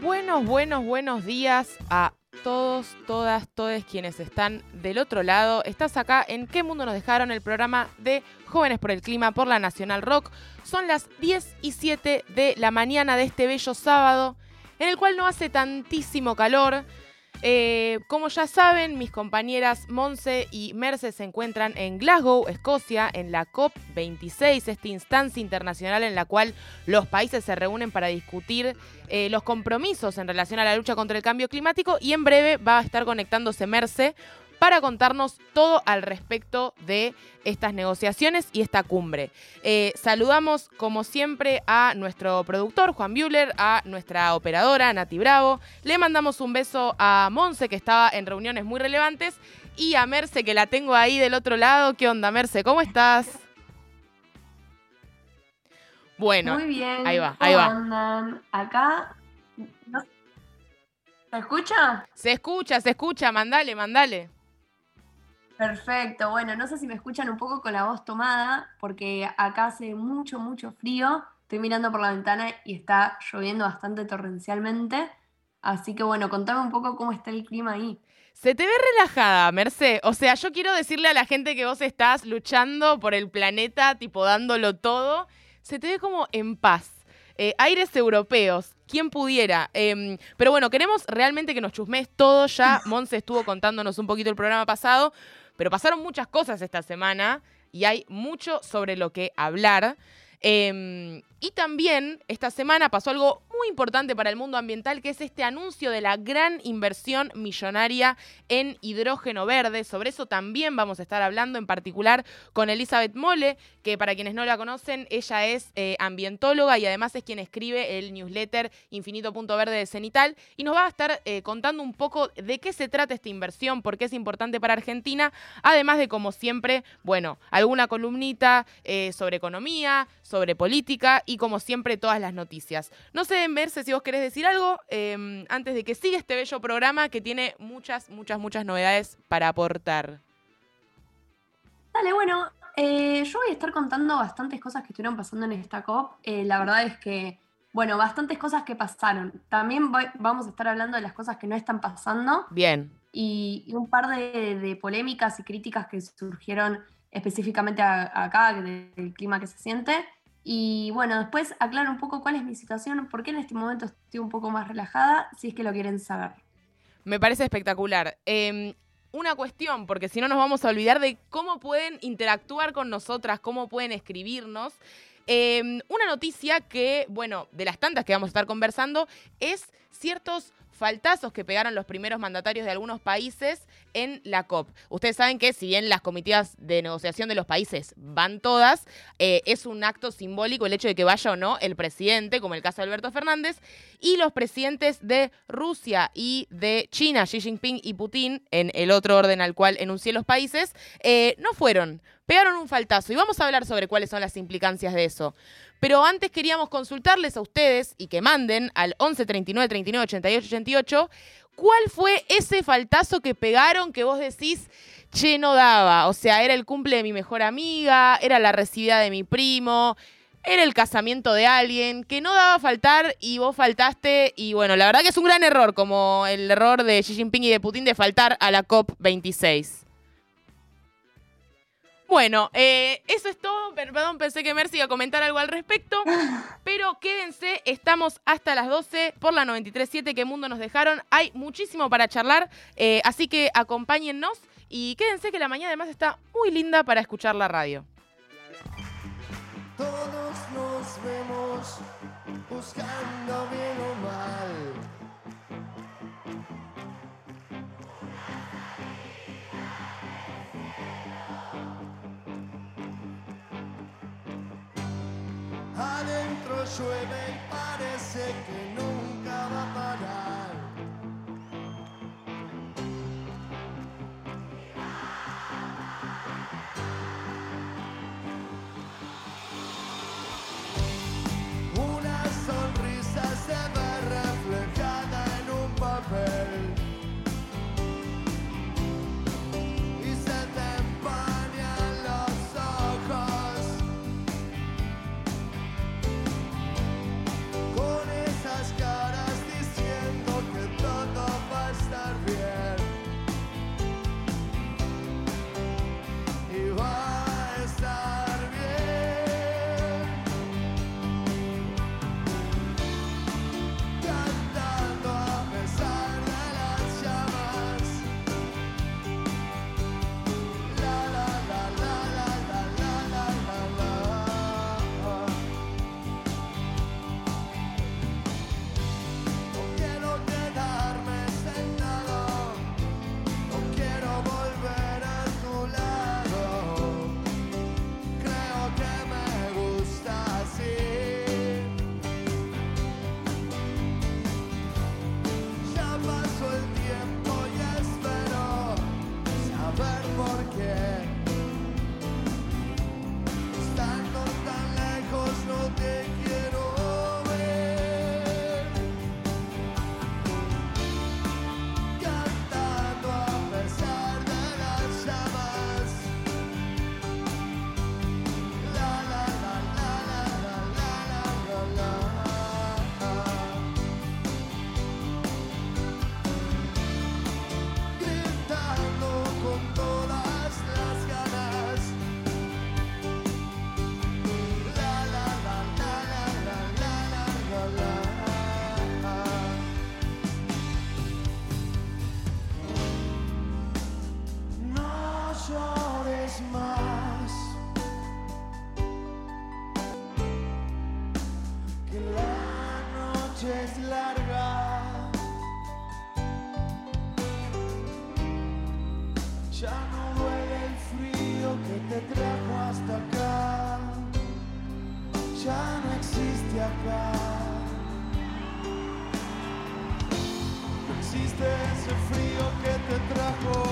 Buenos, buenos, buenos días a todos, todas, todos quienes están del otro lado. Estás acá en ¿Qué mundo nos dejaron? El programa de Jóvenes por el Clima por la Nacional Rock. Son las 10 y 7 de la mañana de este bello sábado, en el cual no hace tantísimo calor. Eh, como ya saben, mis compañeras Monse y Merce se encuentran en Glasgow, Escocia, en la COP26, esta instancia internacional en la cual los países se reúnen para discutir eh, los compromisos en relación a la lucha contra el cambio climático y en breve va a estar conectándose Merce para contarnos todo al respecto de estas negociaciones y esta cumbre. Eh, saludamos, como siempre, a nuestro productor, Juan Buehler, a nuestra operadora, Nati Bravo. Le mandamos un beso a Monse, que estaba en reuniones muy relevantes, y a Merce, que la tengo ahí del otro lado. ¿Qué onda, Merce? ¿Cómo estás? Bueno, Muy bien. ahí va, ¿cómo ahí va. andan? Acá. no- ¿Se escucha? Se escucha, se escucha, mandale, mandale. Perfecto. Bueno, no sé si me escuchan un poco con la voz tomada, porque acá hace mucho, mucho frío. Estoy mirando por la ventana y está lloviendo bastante torrencialmente. Así que bueno, contame un poco cómo está el clima ahí. Se te ve relajada, Merce. O sea, yo quiero decirle a la gente que vos estás luchando por el planeta, tipo dándolo todo. Se te ve como en paz. Eh, aires europeos, quién pudiera. Em, pero bueno, queremos realmente que nos chusmes todo ya. Monse estuvo contándonos un poquito el programa pasado, pero pasaron muchas cosas esta semana y hay mucho sobre lo que hablar. Em, y también esta semana pasó algo muy importante para el mundo ambiental, que es este anuncio de la gran inversión millonaria en hidrógeno verde. Sobre eso también vamos a estar hablando, en particular con Elizabeth Mole, que para quienes no la conocen, ella es eh, ambientóloga y además es quien escribe el newsletter Infinito Punto Verde de Cenital y nos va a estar eh, contando un poco de qué se trata esta inversión, por qué es importante para Argentina, además de, como siempre, bueno, alguna columnita eh, sobre economía, sobre política y, como siempre, todas las noticias. No sé, Merce, si vos querés decir algo eh, antes de que siga este bello programa que tiene muchas, muchas, muchas novedades para aportar. Dale, bueno, eh, yo voy a estar contando bastantes cosas que estuvieron pasando en esta COP. Eh, la verdad es que, bueno, bastantes cosas que pasaron. También voy- vamos a estar hablando de las cosas que no están pasando Bien. y, y un par de, de polémicas y críticas que surgieron específicamente a- acá, de- del clima que se siente. Y bueno, después aclaro un poco cuál es mi situación, por qué en este momento estoy un poco más relajada, si es que lo quieren saber. Me parece espectacular. Eh, una cuestión, porque si no nos vamos a olvidar de cómo pueden interactuar con nosotras, cómo pueden escribirnos. Eh, una noticia que, bueno, de las tantas que vamos a estar conversando, es ciertos faltazos que pegaron los primeros mandatarios de algunos países en la COP. Ustedes saben que si bien las comitivas de negociación de los países van todas, eh, es un acto simbólico el hecho de que vaya o no el presidente, como el caso de Alberto Fernández, y los presidentes de Rusia y de China, Xi Jinping y Putin, en el otro orden al cual enuncié los países, eh, no fueron, pegaron un faltazo. Y vamos a hablar sobre cuáles son las implicancias de eso. Pero antes queríamos consultarles a ustedes y que manden al 11 39 39 88 88 cuál fue ese faltazo que pegaron que vos decís, che, no daba. O sea, era el cumple de mi mejor amiga, era la recibida de mi primo, era el casamiento de alguien que no daba faltar y vos faltaste. Y bueno, la verdad que es un gran error, como el error de Xi Jinping y de Putin de faltar a la COP26. Bueno, eh, eso es todo. Per- Perdón, pensé que Mercy iba a comentar algo al respecto. Pero quédense, estamos hasta las 12 por la 93.7 que Mundo nos dejaron. Hay muchísimo para charlar, eh, así que acompáñennos y quédense que la mañana además está muy linda para escuchar la radio. Todos nos vemos buscando bien o mal. Adentro llueve y parece que nunca va a parar. Acá. Ya no existe acá. No existe ese frío que te trajo.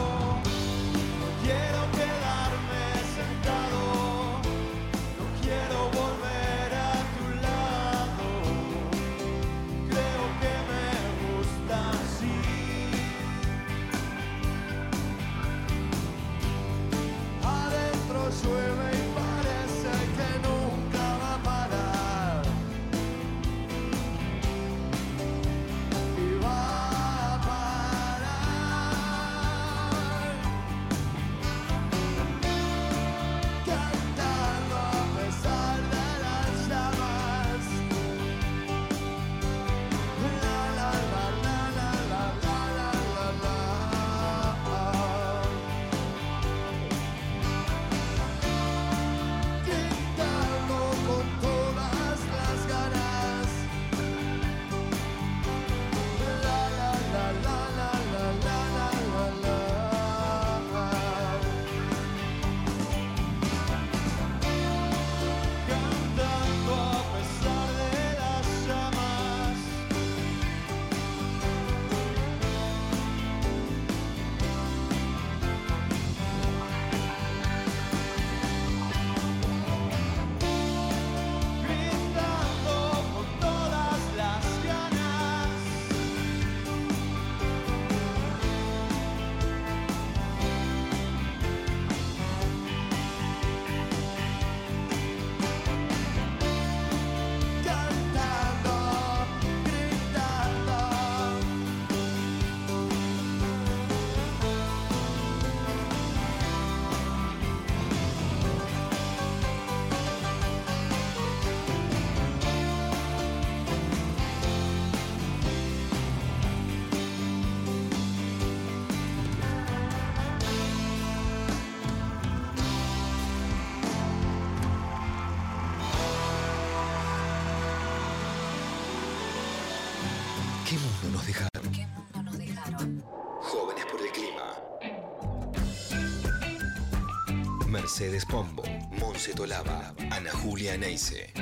Mercedes Pombo, Monse Tolaba, Ana Julia Neise,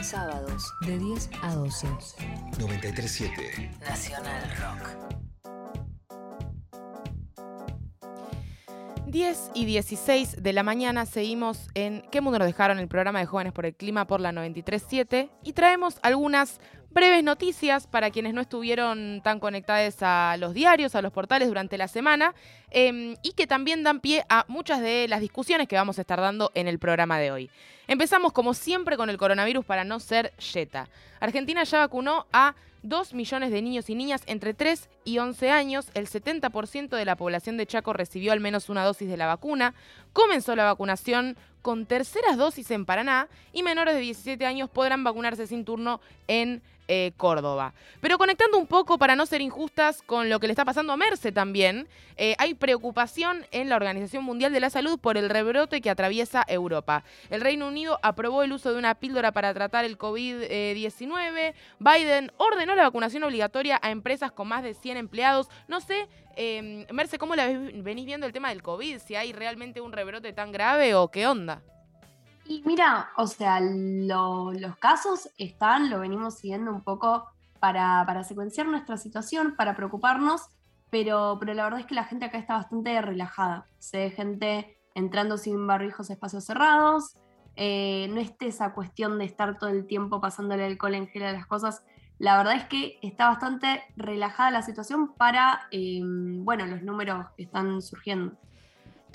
Sábados de 10 a 12. 937. Nacional Rock. 10 y 16 de la mañana seguimos en ¿Qué mundo nos dejaron? El programa de Jóvenes por el Clima por la 937 y traemos algunas breves noticias para quienes no estuvieron tan conectados a los diarios, a los portales durante la semana eh, y que también dan pie a muchas de las discusiones que vamos a estar dando en el programa de hoy. Empezamos como siempre con el coronavirus para no ser yeta. Argentina ya vacunó a 2 millones de niños y niñas entre 3 y 11 años. El 70% de la población de Chaco recibió al menos una dosis de la vacuna. Comenzó la vacunación con terceras dosis en Paraná y menores de 17 años podrán vacunarse sin turno en eh, Córdoba. Pero conectando un poco para no ser injustas con lo que le está pasando a Merce también, eh, hay preocupación en la Organización Mundial de la Salud por el rebrote que atraviesa Europa. El Reino Unido aprobó el uso de una píldora para tratar el COVID-19. Biden ordenó la vacunación obligatoria a empresas con más de 100 empleados. No sé, eh, Merce, ¿cómo la venís viendo el tema del COVID? Si hay realmente un rebrote tan grave o qué onda. Y mira, o sea, lo- los casos están, lo venimos siguiendo un poco para, para secuenciar nuestra situación, para preocuparnos, pero, pero la verdad es que la gente acá está bastante relajada. Se ve gente entrando sin barbijos a espacios cerrados, eh, no esté esa cuestión de estar todo el tiempo pasándole alcohol en gel a las cosas. La verdad es que está bastante relajada la situación para, eh, bueno, los números que están surgiendo.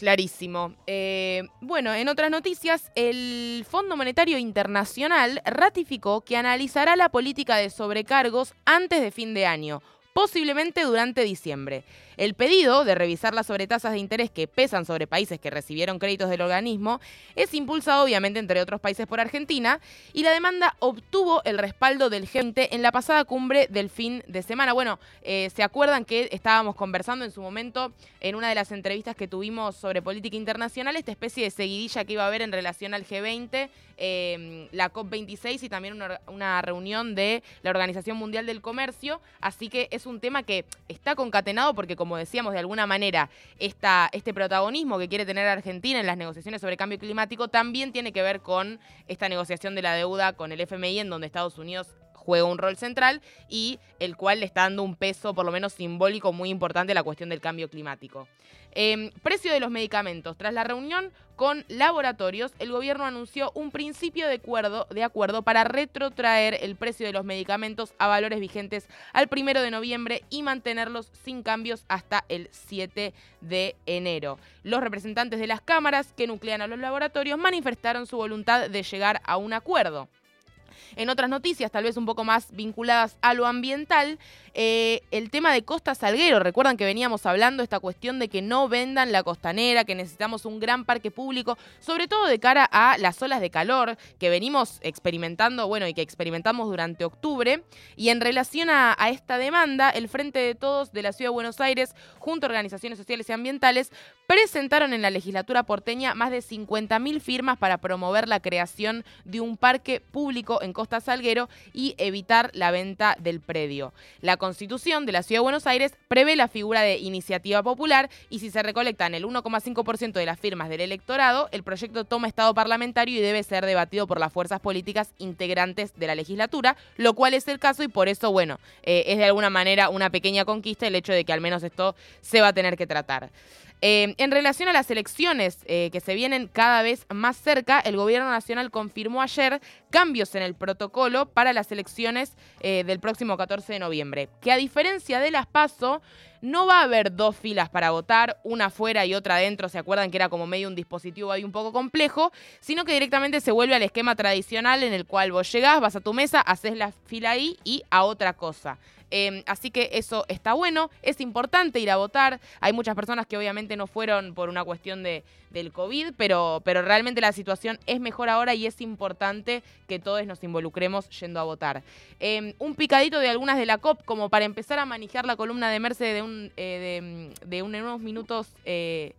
Clarísimo. Eh, bueno, en otras noticias, el Fondo Monetario Internacional ratificó que analizará la política de sobrecargos antes de fin de año. posiblemente durante diciembre. El pedido de revisar las sobretasas de interés que pesan sobre países que recibieron créditos del organismo es impulsado obviamente entre otros países por Argentina y la demanda obtuvo el respaldo del G20 en la pasada cumbre del fin de semana. Bueno, eh, ¿se acuerdan que estábamos conversando en su momento en una de las entrevistas que tuvimos sobre política internacional, esta especie de seguidilla que iba a haber en relación al G20, eh, la COP26 y también una reunión de la Organización Mundial del Comercio? Así que es un tema que está concatenado porque, como decíamos, de alguna manera, este protagonismo que quiere tener Argentina en las negociaciones sobre cambio climático también tiene que ver con esta negociación de la deuda con el FMI, en donde Estados Unidos juega un rol central y el cual le está dando un peso, por lo menos simbólico, muy importante a la cuestión del cambio climático. Eh, precio de los medicamentos. Tras la reunión con laboratorios, el gobierno anunció un principio de acuerdo, para retrotraer el precio de los medicamentos a valores vigentes al primero de noviembre y mantenerlos sin cambios hasta el 7 de enero. Los representantes de las cámaras que nuclean a los laboratorios manifestaron su voluntad de llegar a un acuerdo. En otras noticias, tal vez un poco más vinculadas a lo ambiental, eh, el tema de Costa Salguero. Recuerdan que veníamos hablando esta cuestión de que no vendan la costanera, que necesitamos un gran parque público, sobre todo de cara a las olas de calor que venimos experimentando, bueno, y que experimentamos durante octubre. Y en relación a, a esta demanda, el Frente de Todos de la Ciudad de Buenos Aires, junto a organizaciones sociales y ambientales, presentaron en la legislatura porteña más de 50.000 firmas para promover la creación de un parque público en Costa Salguero y evitar la venta del predio. La Constitución de la Ciudad de Buenos Aires prevé la figura de iniciativa popular y si se recolectan el 1,5% de las firmas del electorado, el proyecto toma estado parlamentario y debe ser debatido por las fuerzas políticas integrantes de la legislatura, lo cual es el caso y por eso, bueno, eh, es de alguna manera una pequeña conquista el hecho de que al menos esto se va a tener que tratar. Eh, en relación a las elecciones eh, que se vienen cada vez más cerca, el Gobierno Nacional confirmó ayer cambios en el protocolo para las elecciones eh, del próximo 14 de noviembre, que a diferencia de las PASO, no va a haber dos filas para votar, una afuera y otra adentro, se acuerdan que era como medio un dispositivo ahí un poco complejo, sino que directamente se vuelve al esquema tradicional en el cual vos llegás, vas a tu mesa, haces la fila ahí y a otra cosa. Eh, así que eso está bueno, es importante ir a votar. Hay muchas personas que obviamente no fueron por una cuestión de, del COVID, pero, pero realmente la situación es mejor ahora y es importante que todos nos involucremos yendo a votar. Eh, un picadito de algunas de la COP, como para empezar a manejar la columna de Mercedes de, un, eh, de, de un- en unos minutos, eh,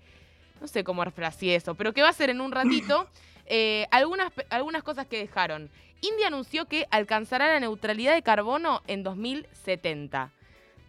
no sé cómo refraseé eso, pero que va a ser en un ratito. Eh, algunas, algunas cosas que dejaron. India anunció que alcanzará la neutralidad de carbono en 2070.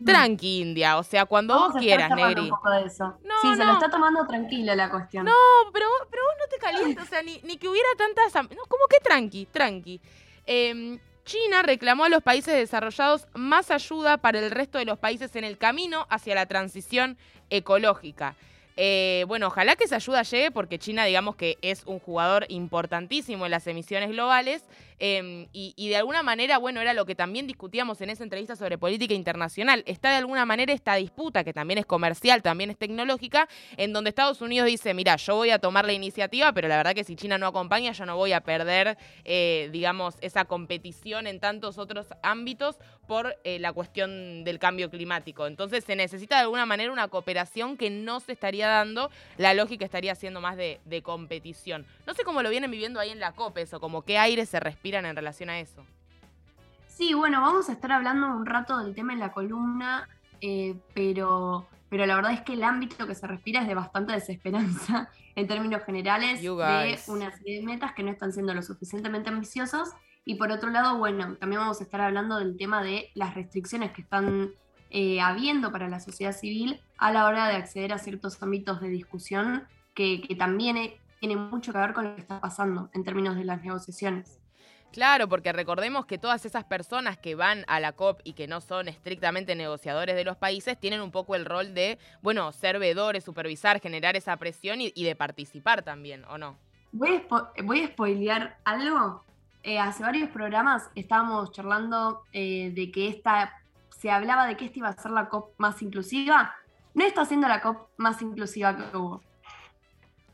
Tranqui, India, o sea, cuando Mm. Vos quieras, Negri. un poco de eso. No, sí, se lo está tomando tranquila la cuestión. No, pero, vos- pero vos no te calientes, o sea, ni, ni que hubiera tantas... No, como que tranqui, tranqui. Em, China reclamó a los países desarrollados más ayuda para el resto de los países en el camino hacia la transición ecológica. Eh, bueno, ojalá que esa ayuda llegue porque China, digamos que es un jugador importantísimo en las emisiones globales eh, y, de alguna manera, bueno, era lo que también discutíamos en esa entrevista sobre política internacional. Está de alguna manera esta disputa, que también es comercial, también es tecnológica, en donde Estados Unidos dice, mira, yo voy a tomar la iniciativa, pero la verdad que si China no acompaña, yo no voy a perder, eh, digamos, esa competición en tantos otros ámbitos por eh, la cuestión del cambio climático. Entonces se necesita de alguna manera una cooperación que no se estaría dando, la lógica estaría siendo más de, competición. No sé cómo lo vienen viviendo ahí en la COP eso, como qué aire se respiran en relación a eso. Sí, bueno, vamos a estar hablando un rato del tema en la columna, eh, pero, pero la verdad es que el ámbito que se respira es de bastante desesperanza en términos generales de una serie de metas que no están siendo lo suficientemente ambiciosas. Y por otro lado, bueno, también vamos a estar hablando del tema de las restricciones que están eh, habiendo para la sociedad civil a la hora de acceder a ciertos ámbitos de discusión que, que también eh, tienen mucho que ver con lo que está pasando en términos de las negociaciones. Claro, porque recordemos que todas esas personas que van a la COP y que no son estrictamente negociadores de los países tienen un poco el rol de, bueno, ser vedores, supervisar, generar esa presión y, y de participar también, ¿o no? Voy a, spo- voy a spoilear algo. Eh, hace varios programas estábamos charlando eh, de que esta, se hablaba de que esta iba a ser la COP más inclusiva. No está siendo la COP más inclusiva que hubo.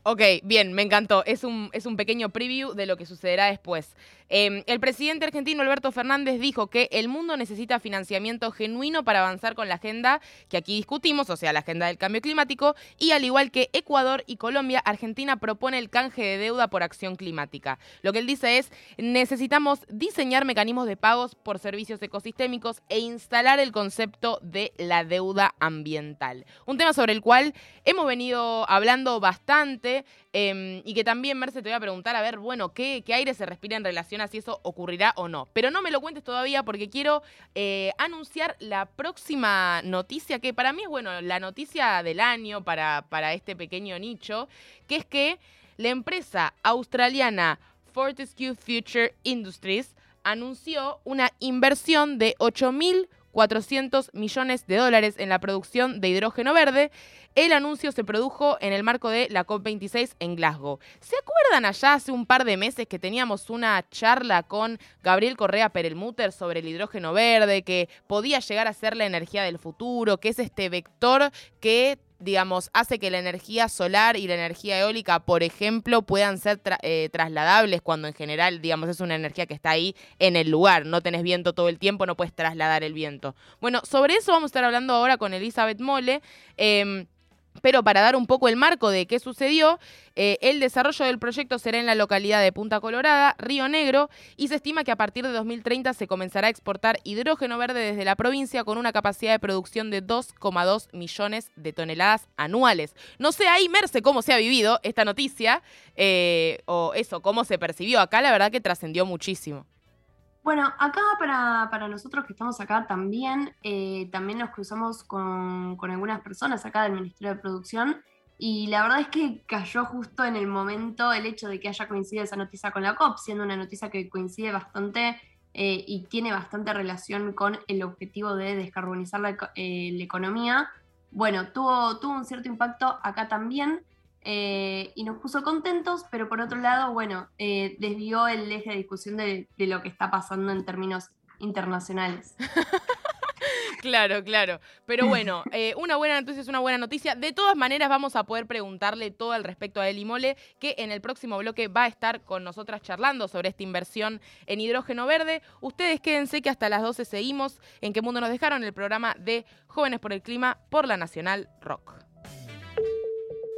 Ok, bien, me encantó. Es un, es un pequeño preview de lo que sucederá después. Eh, el presidente argentino Alberto Fernández dijo que el mundo necesita financiamiento genuino para avanzar con la agenda que aquí discutimos, o sea, la agenda del cambio climático, y al igual que Ecuador y Colombia, Argentina propone el canje de deuda por acción climática. Lo que él dice es, necesitamos diseñar mecanismos de pagos por servicios ecosistémicos e instalar el concepto de la deuda ambiental. Un tema sobre el cual hemos venido hablando bastante eh, y que también, Merce, te voy a preguntar, a ver, bueno, ¿qué, qué aire se respira en relación a si eso ocurrirá o no? Pero no me lo cuentes todavía porque quiero eh, anunciar la próxima noticia, que para mí es, bueno, la noticia del año para, para este pequeño nicho, que es que la empresa australiana Fortescue Future Industries anunció una inversión de 8.400 millones de dólares en la producción de hidrógeno verde. El anuncio se produjo en el marco de la COP26 en Glasgow. ¿Se acuerdan allá hace un par de meses que teníamos una charla con Gabriel Correa Perelmuter sobre el hidrógeno verde, que podía llegar a ser la energía del futuro, que es este vector que digamos, hace que la energía solar y la energía eólica, por ejemplo, puedan ser eh, trasladables cuando en general, digamos, es una energía que está ahí en el lugar. No tenés viento todo el tiempo, no puedes trasladar el viento. Bueno, sobre eso vamos a estar hablando ahora con Elizabeth Mole. em, pero para dar un poco el marco de qué sucedió, eh, el desarrollo del proyecto será en la localidad de Punta Colorada, Río Negro, y se estima que a partir de 2030 se comenzará a exportar hidrógeno verde desde la provincia con una capacidad de producción de 2,2 millones de toneladas anuales. No sé ahí, Merce, cómo se ha vivido esta noticia, eh, o eso, cómo se percibió. Acá la verdad que trascendió muchísimo. Bueno, acá para, para nosotros que estamos acá también, eh, también nos cruzamos con, con algunas personas acá del Ministerio de Producción y la verdad es que cayó justo en el momento el hecho de que haya coincidido esa noticia con la COP, siendo una noticia que coincide bastante eh, y tiene bastante relación con el objetivo de descarbonizar la, eh, la economía. Bueno, tuvo, tuvo un cierto impacto acá también eh, y nos puso contentos, pero por otro lado, bueno, eh, desvió el eje de discusión de, lo que está pasando en términos internacionales. Claro, claro. Pero bueno, eh, una buena noticia es una buena noticia. De todas maneras, vamos a poder preguntarle todo al respecto a Eli Mole, que en el próximo bloque va a estar con nosotras charlando sobre esta inversión en hidrógeno verde. Ustedes quédense que hasta las 12 seguimos en qué mundo nos dejaron el programa de Jóvenes por el Clima por la Nacional Rock.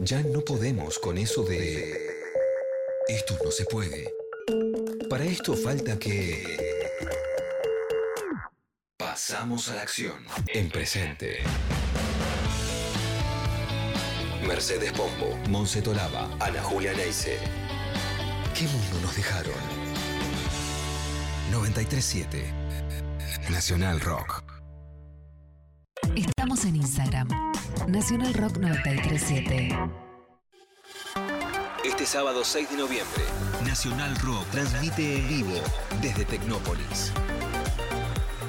Ya no podemos con eso de... Esto no se puede. Para esto falta que... Pasamos a la acción. En presente. Mercedes Pombo, Monse Tolaba, Ana Julia Neise. ¿Qué mundo nos dejaron? 937 Nacional Rock. Estamos en Instagram. Nacional Rock 937. Este sábado 6 de noviembre, Nacional Rock transmite en vivo desde Tecnópolis.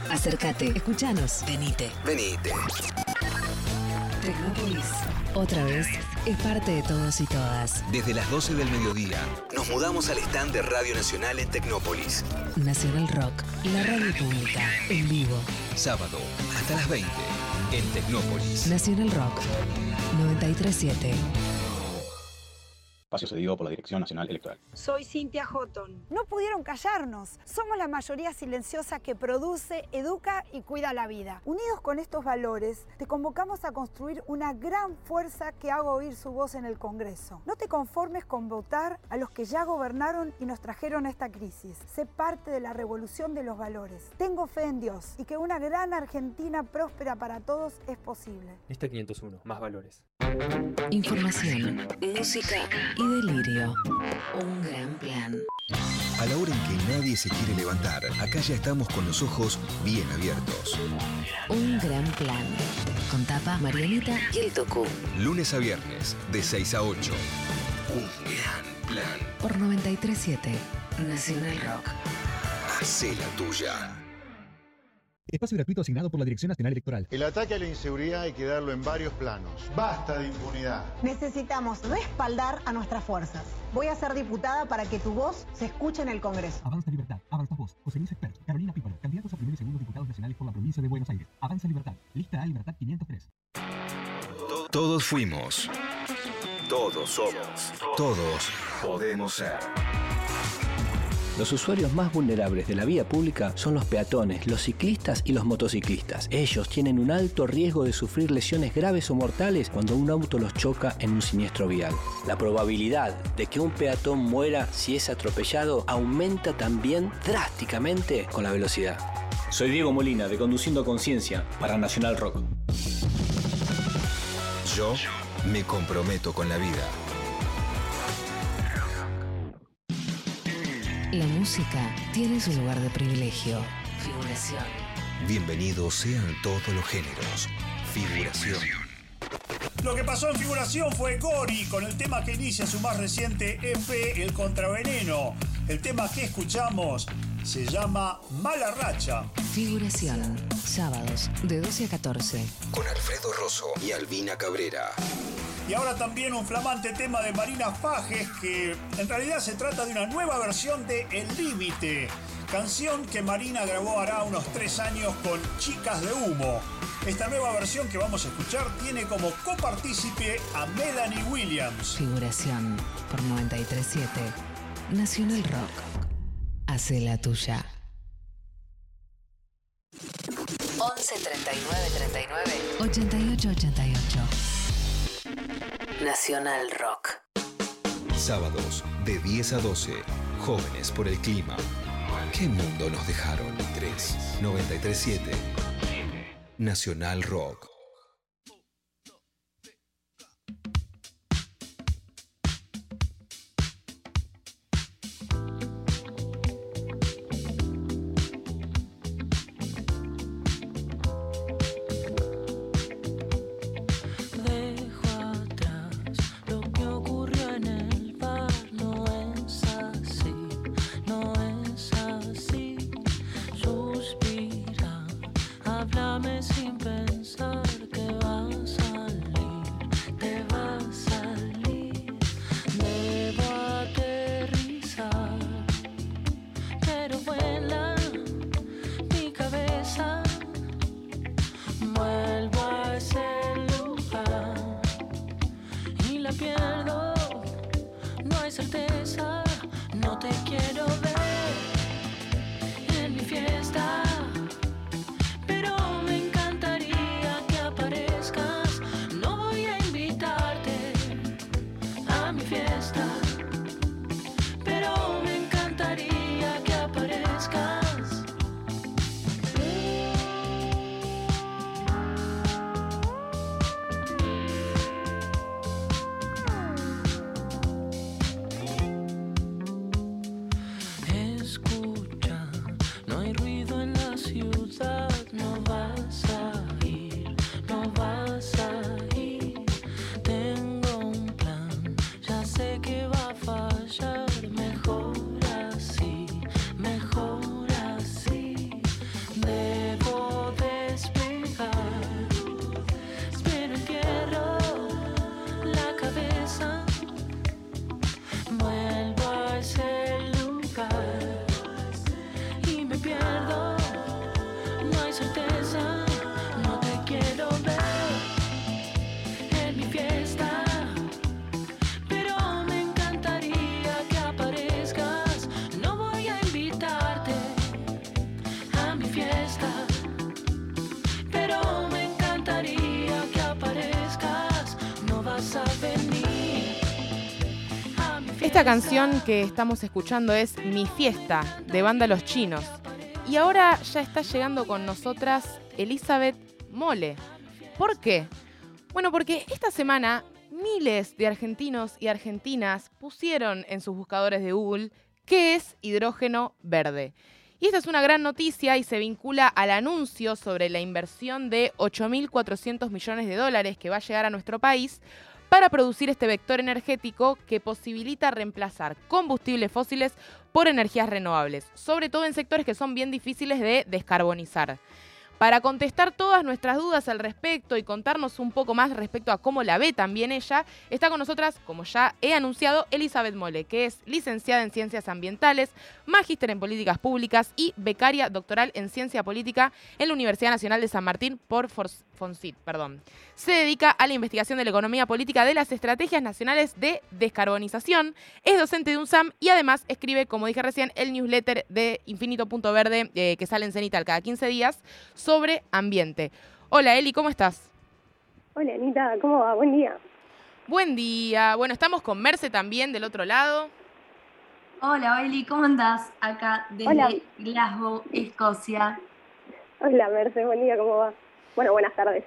Acércate, escúchanos, venite. Venite. Tecnópolis. Otra vez es parte de todos y todas. Desde las 12 del mediodía, nos mudamos al stand de Radio Nacional en Tecnópolis. Nacional Rock, la radio pública, en vivo. Sábado, hasta las 20, en Tecnópolis. Nacional Rock 937. Espacio cedido por la Dirección Nacional Electoral. Soy Cintia Houghton. No pudieron callarnos. Somos la mayoría silenciosa que produce, educa y cuida la vida. Unidos con estos valores, te convocamos a construir una gran fuerza que haga oír su voz en el Congreso. No te conformes con votar a los que ya gobernaron y nos trajeron a esta crisis. Sé parte de la revolución de los valores. Tengo fe en Dios y que una gran Argentina próspera para todos es posible. Lista 501, más valores. Información, música y delirio. Un gran plan. A la hora en que nadie se quiere levantar, acá ya estamos con los ojos bien abiertos. Un gran plan. Con tapa, Marianita y el Toku. Lunes a viernes, de 6 a 8. Un gran plan. Por 937 Nacional Rock. Hacé la tuya. Espacio gratuito asignado por la Dirección Nacional Electoral. El ataque a la inseguridad hay que darlo en varios planos. Basta de impunidad. Necesitamos respaldar a nuestras fuerzas. Voy a ser diputada para que tu voz se escuche en el Congreso. Avanza Libertad, Avanza Vos, José Luis Expert, Carolina Píparo, candidatos a primer y segundo diputados nacionales por la provincia de Buenos Aires. Avanza Libertad, lista A Libertad 503. Todos fuimos. Todos somos. Todos podemos ser. Los usuarios más vulnerables de la vía pública son los peatones, los ciclistas y los motociclistas. Ellos tienen un alto riesgo de sufrir lesiones graves o mortales cuando un auto los choca en un siniestro vial. La probabilidad de que un peatón muera si es atropellado aumenta también drásticamente con la velocidad. Soy Diego Molina de Conduciendo Conciencia para Nacional Rock. Yo me comprometo con la vida. La música tiene su lugar de privilegio. Figuración. Bienvenidos sean todos los géneros. Figuración. Lo que pasó en figuración fue Gori con el tema que inicia su más reciente EP, El Contraveneno. El tema que escuchamos se llama Mala Racha. Figuración. Sábados de 12 a 14. Con Alfredo Rosso y Albina Cabrera. Y ahora también un flamante tema de Marina Fajes que en realidad se trata de una nueva versión de El Límite, canción que Marina grabó hará unos tres años con Chicas de Humo. Esta nueva versión que vamos a escuchar tiene como copartícipe a Melanie Williams. Figuración por 937. Nacional Rock. Hace la tuya. 11 39 39 88 88. Nacional Rock. Sábados de 10 a 12. Jóvenes por el clima. ¿Qué mundo nos dejaron? 3 937. Nacional Rock. Canción que estamos escuchando es Mi Fiesta, de Banda Los Chinos. Y ahora ya está llegando con nosotras Elizabeth Mole. ¿Por qué? Bueno, porque esta semana miles de argentinos y argentinas pusieron en sus buscadores de Google qué es hidrógeno verde. Y esta es una gran noticia y se vincula al anuncio sobre la inversión de 8.400 millones de dólares que va a llegar a nuestro país para producir este vector energético que posibilita reemplazar combustibles fósiles por energías renovables, sobre todo en sectores que son bien difíciles de descarbonizar. Para contestar todas nuestras dudas al respecto y contarnos un poco más respecto a cómo la ve también ella, está con nosotras, como ya he anunciado, Elizabeth Mole, que es licenciada en Ciencias Ambientales, magíster en Políticas Públicas y becaria doctoral en Ciencia Política en la Universidad Nacional de San Martín por perdón. Se dedica a la investigación de la economía política de las estrategias nacionales de descarbonización. Es docente de UNSAM y además escribe, como dije recién, el newsletter de Infinito Punto Verde eh, que sale en Cenital cada 15 días sobre ambiente. Hola Eli, ¿cómo estás? Hola Anita, ¿cómo va? Buen día. Buen día. Bueno, estamos con Merce también del otro lado. Hola, Eli, ¿cómo andás? Acá desde Hola. Glasgow, Escocia. Hola Merce, buen día, ¿cómo va? Bueno, buenas tardes.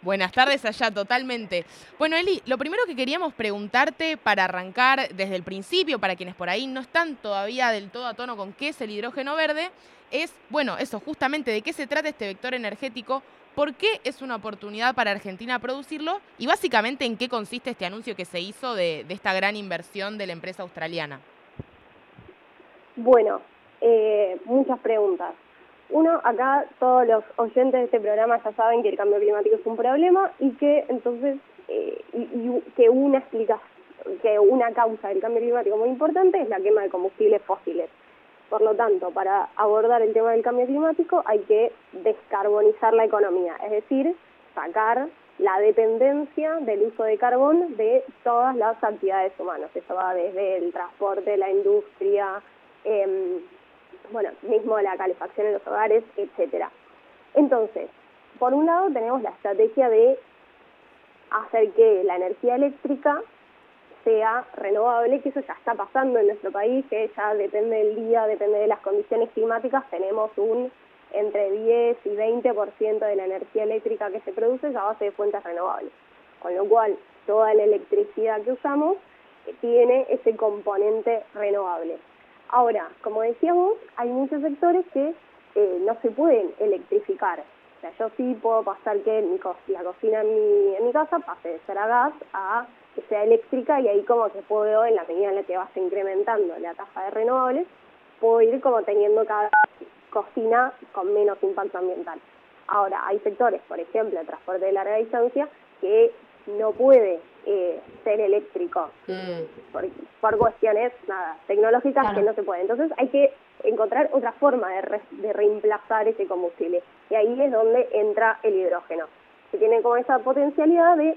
Buenas tardes allá, totalmente. Bueno, Eli, lo primero que queríamos preguntarte para arrancar desde el principio, para quienes por ahí no están todavía del todo a tono con qué es el hidrógeno verde, es, bueno, eso, justamente de qué se trata este vector energético, por qué es una oportunidad para Argentina producirlo y básicamente en qué consiste este anuncio que se hizo de, de esta gran inversión de la empresa australiana. Bueno, eh, muchas preguntas. Uno, acá todos los oyentes de este programa ya saben que el cambio climático es un problema y que entonces, eh, y, que una explicación, que una causa del cambio climático muy importante es la quema de combustibles fósiles. Por lo tanto, para abordar el tema del cambio climático hay que descarbonizar la economía, es decir, sacar la dependencia del uso de carbón de todas las actividades humanas. Eso va desde el transporte, la industria, em, bueno, mismo la calefacción en los hogares, etcétera. Entonces, por un lado tenemos la estrategia de hacer que la energía eléctrica sea renovable, que eso ya está pasando en nuestro país, que ya depende del día, depende de las condiciones climáticas, tenemos un entre 10 y 20% de la energía eléctrica que se produce es a base de fuentes renovables. Con lo cual, toda la electricidad que usamos tiene ese componente renovable. Ahora, como decíamos, hay muchos sectores que eh, no se pueden electrificar. O sea, yo sí puedo pasar que mi co- la cocina en mi, en mi casa pase de ser a gas a que sea eléctrica y ahí como que puedo, en la medida en la que vas incrementando la tasa de renovables, puedo ir como teniendo cada cocina con menos impacto ambiental. Ahora, hay sectores, por ejemplo, el transporte de larga distancia, que no puede eh, ser eléctrico por, por cuestiones nada tecnológicas Claro. que no se puede. Entonces hay que encontrar otra forma de, re- de reemplazar ese combustible. Y ahí es donde entra el hidrógeno. Que tiene como esa potencialidad de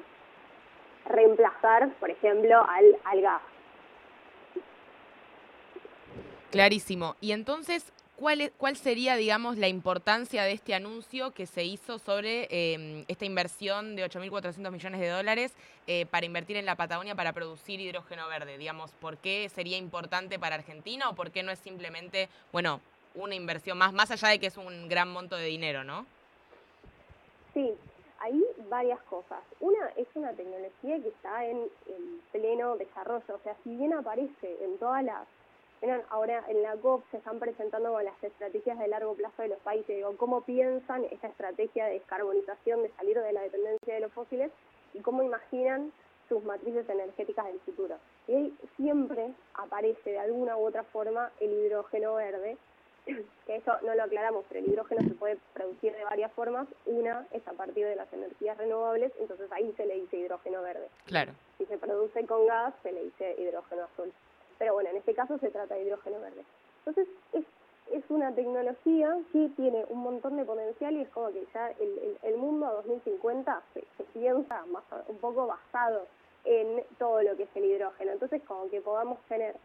reemplazar, por ejemplo, al, al gas. Clarísimo. Y entonces, ¿cuál, es- cuál sería, digamos, la importancia de este anuncio que se hizo sobre eh, esta inversión de 8.400 millones de dólares eh, para invertir en la Patagonia para producir hidrógeno verde? Digamos, ¿por qué sería importante para Argentina o por qué no es simplemente, bueno, una inversión más, más allá de que es un gran monto de dinero, ¿no? Sí, hay varias cosas. Una es una tecnología que está en, en pleno desarrollo, o sea, si bien aparece en todas las... Miren, ahora en la COP se están presentando con las estrategias de largo plazo de los países, digo, cómo piensan esta estrategia de descarbonización, de salir de la dependencia de los fósiles y cómo imaginan sus matrices energéticas del futuro. Y ahí siempre aparece de alguna u otra forma el hidrógeno verde, que eso no lo aclaramos, pero el hidrógeno se puede producir de varias formas. Una es a partir de las energías renovables, entonces ahí se le dice hidrógeno verde. Claro. Si se produce con gas, se le dice hidrógeno azul. Pero bueno, en este caso se trata de hidrógeno verde. Entonces, es, es una tecnología que tiene un montón de potencial y es como que ya el, mundo a 2050 se, se piensa un poco basado en todo lo que es el hidrógeno. Entonces, como que podamos tener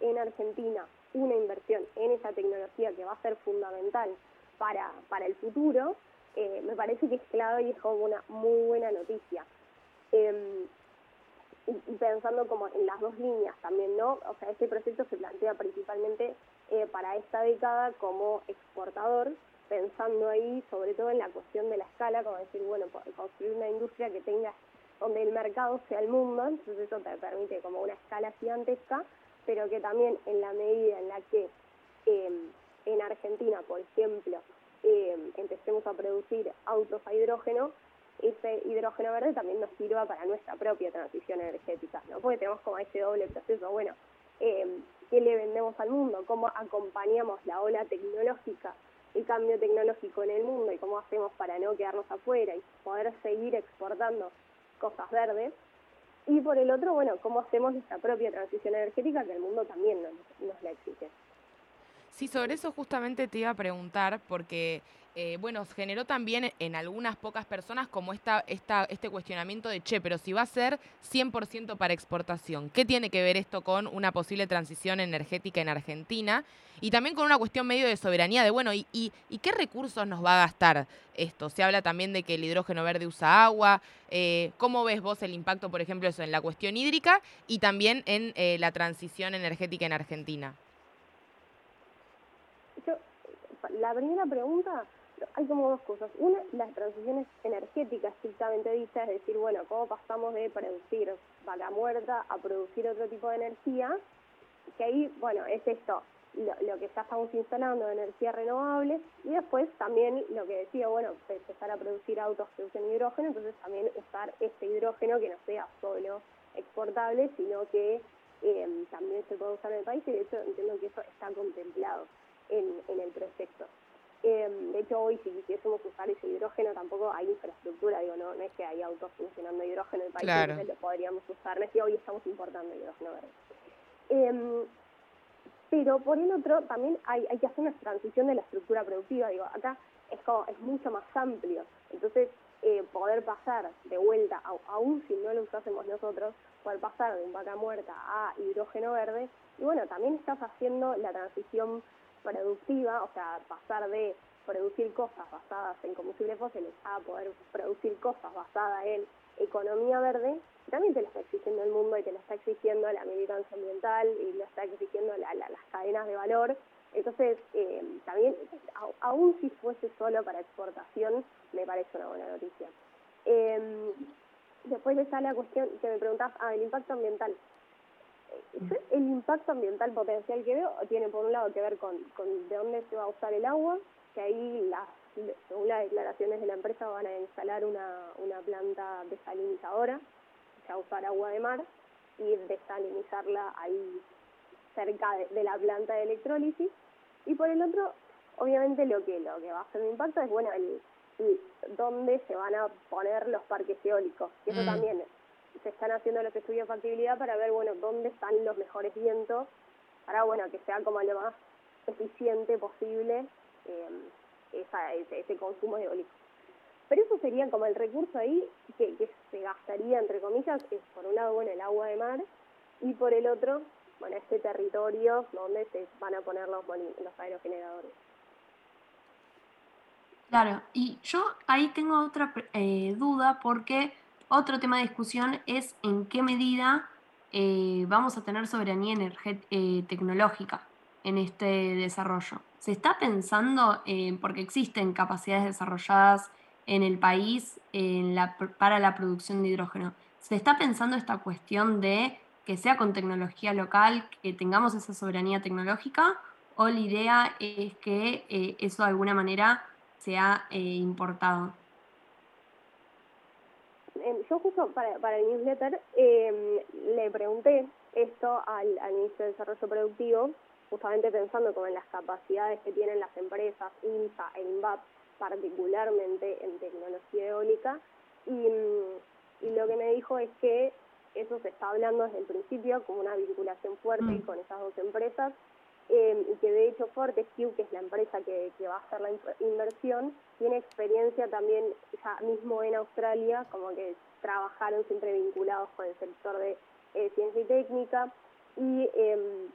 en Argentina una inversión en esa tecnología que va a ser fundamental para, para el futuro, eh, me parece que es clave y es como una muy buena noticia. Em, pensando como en las dos líneas también, ¿no? O sea, este proyecto se plantea principalmente eh, para esta década como exportador, pensando ahí sobre todo en la cuestión de la escala, como decir, bueno, construir una industria que tenga, donde el mercado sea el mundo, entonces eso te permite como una escala gigantesca, pero que también en la medida en la que eh, en Argentina, por ejemplo, eh, empecemos a producir autos a hidrógeno, hidrógeno verde también nos sirva para nuestra propia transición energética, ¿no? Porque tenemos como ese doble proceso, bueno, eh, ¿qué le vendemos al mundo? ¿Cómo acompañamos la ola tecnológica, el cambio tecnológico en el mundo y cómo hacemos para no quedarnos afuera y poder seguir exportando cosas verdes? Y por el otro, bueno, ¿cómo hacemos nuestra propia transición energética que el mundo también nos, nos la exige? Sí, sobre eso justamente te iba a preguntar, porque, eh, bueno, generó también en algunas pocas personas como esta, esta, este cuestionamiento de, che, pero si va a ser 100% para exportación, ¿qué tiene que ver esto con una posible transición energética en Argentina? Y también con una cuestión medio de soberanía, de, bueno, ¿y, qué recursos nos va a gastar esto? Se habla también de que el hidrógeno verde usa agua. eh, ¿Cómo ves vos el impacto, por ejemplo, eso en la cuestión hídrica y también en eh, la transición energética en Argentina? Yo, la primera pregunta, hay como dos cosas. Una, las transiciones energéticas estrictamente dichas, es decir, bueno, cómo pasamos de producir vaca muerta a producir otro tipo de energía, que ahí, bueno, es esto, lo, lo que ya estamos instalando de energía renovable, y después también lo que decía, bueno, empezar a producir autos que usen hidrógeno, entonces también usar este hidrógeno que no sea solo exportable, sino que eh, también se puede usar en el país, y de hecho entiendo que eso está contemplado en, en el proyecto. Eh, de hecho, hoy si quisiésemos usar ese hidrógeno, tampoco hay infraestructura, digo, no, no es que hay autos funcionando hidrógeno en el país, Claro. entonces lo podríamos usar, no es que hoy estamos importando hidrógeno verde. Eh, pero por el otro, también hay, hay que hacer una transición de la estructura productiva, digo, acá es como, es mucho más amplio, entonces eh, poder pasar de vuelta, aún si no lo usásemos nosotros, poder pasar de un vaca muerta a hidrógeno verde, y bueno, también estás haciendo la transición productiva, o sea, pasar de producir cosas basadas en combustibles fósiles a poder producir cosas basadas en economía verde, también te lo está exigiendo el mundo y te lo está exigiendo la militancia ambiental y lo está exigiendo la- la- las cadenas de valor. Entonces, eh, también, aún si fuese solo para exportación, me parece una buena noticia. Eh, después está la cuestión que me preguntás, ah, el impacto ambiental. El impacto ambiental potencial que veo tiene por un lado que ver con, con de dónde se va a usar el agua, que ahí las, según las declaraciones de la empresa van a instalar una, una planta desalinizadora, se va a usar agua de mar y desalinizarla ahí cerca de, de la planta de electrólisis. Y por el otro, obviamente lo que lo que va a hacer un impacto es bueno el, el dónde se van a poner los parques eólicos. Y eso Mm. también se están haciendo los estudios de factibilidad para ver bueno dónde están los mejores vientos para bueno que sea como lo más eficiente posible eh, esa- ese, ese consumo eólico. Pero eso sería como el recurso ahí que, que se gastaría, entre comillas, es por un lado, bueno, el agua de mar y por el otro, bueno, este territorio donde se van a poner los, los aerogeneradores. Claro, y yo ahí tengo otra eh, duda porque otro tema de discusión es en qué medida eh, vamos a tener soberanía eh, tecnológica en este desarrollo. ¿Se está pensando, eh, porque existen capacidades desarrolladas en el país para la producción de hidrógeno, ¿se está pensando esta cuestión de que sea con tecnología local, que tengamos esa soberanía tecnológica? ¿O la idea es que eh, eso de alguna manera sea importado? Eh, yo justo para, para el newsletter eh, le pregunté esto al, al Ministro de Desarrollo Productivo, justamente pensando como en las capacidades que tienen las empresas, INSA e INVAP, particularmente en tecnología eólica, y, mm, y lo que me dijo es que eso se está hablando desde el principio como una vinculación fuerte con esas dos empresas, eh, y que de hecho Fortescue, que es la empresa que, va a hacer la in- inversión, tiene experiencia también ya mismo en Australia, como que trabajaron siempre vinculados con el sector de eh, ciencia y técnica. Y em,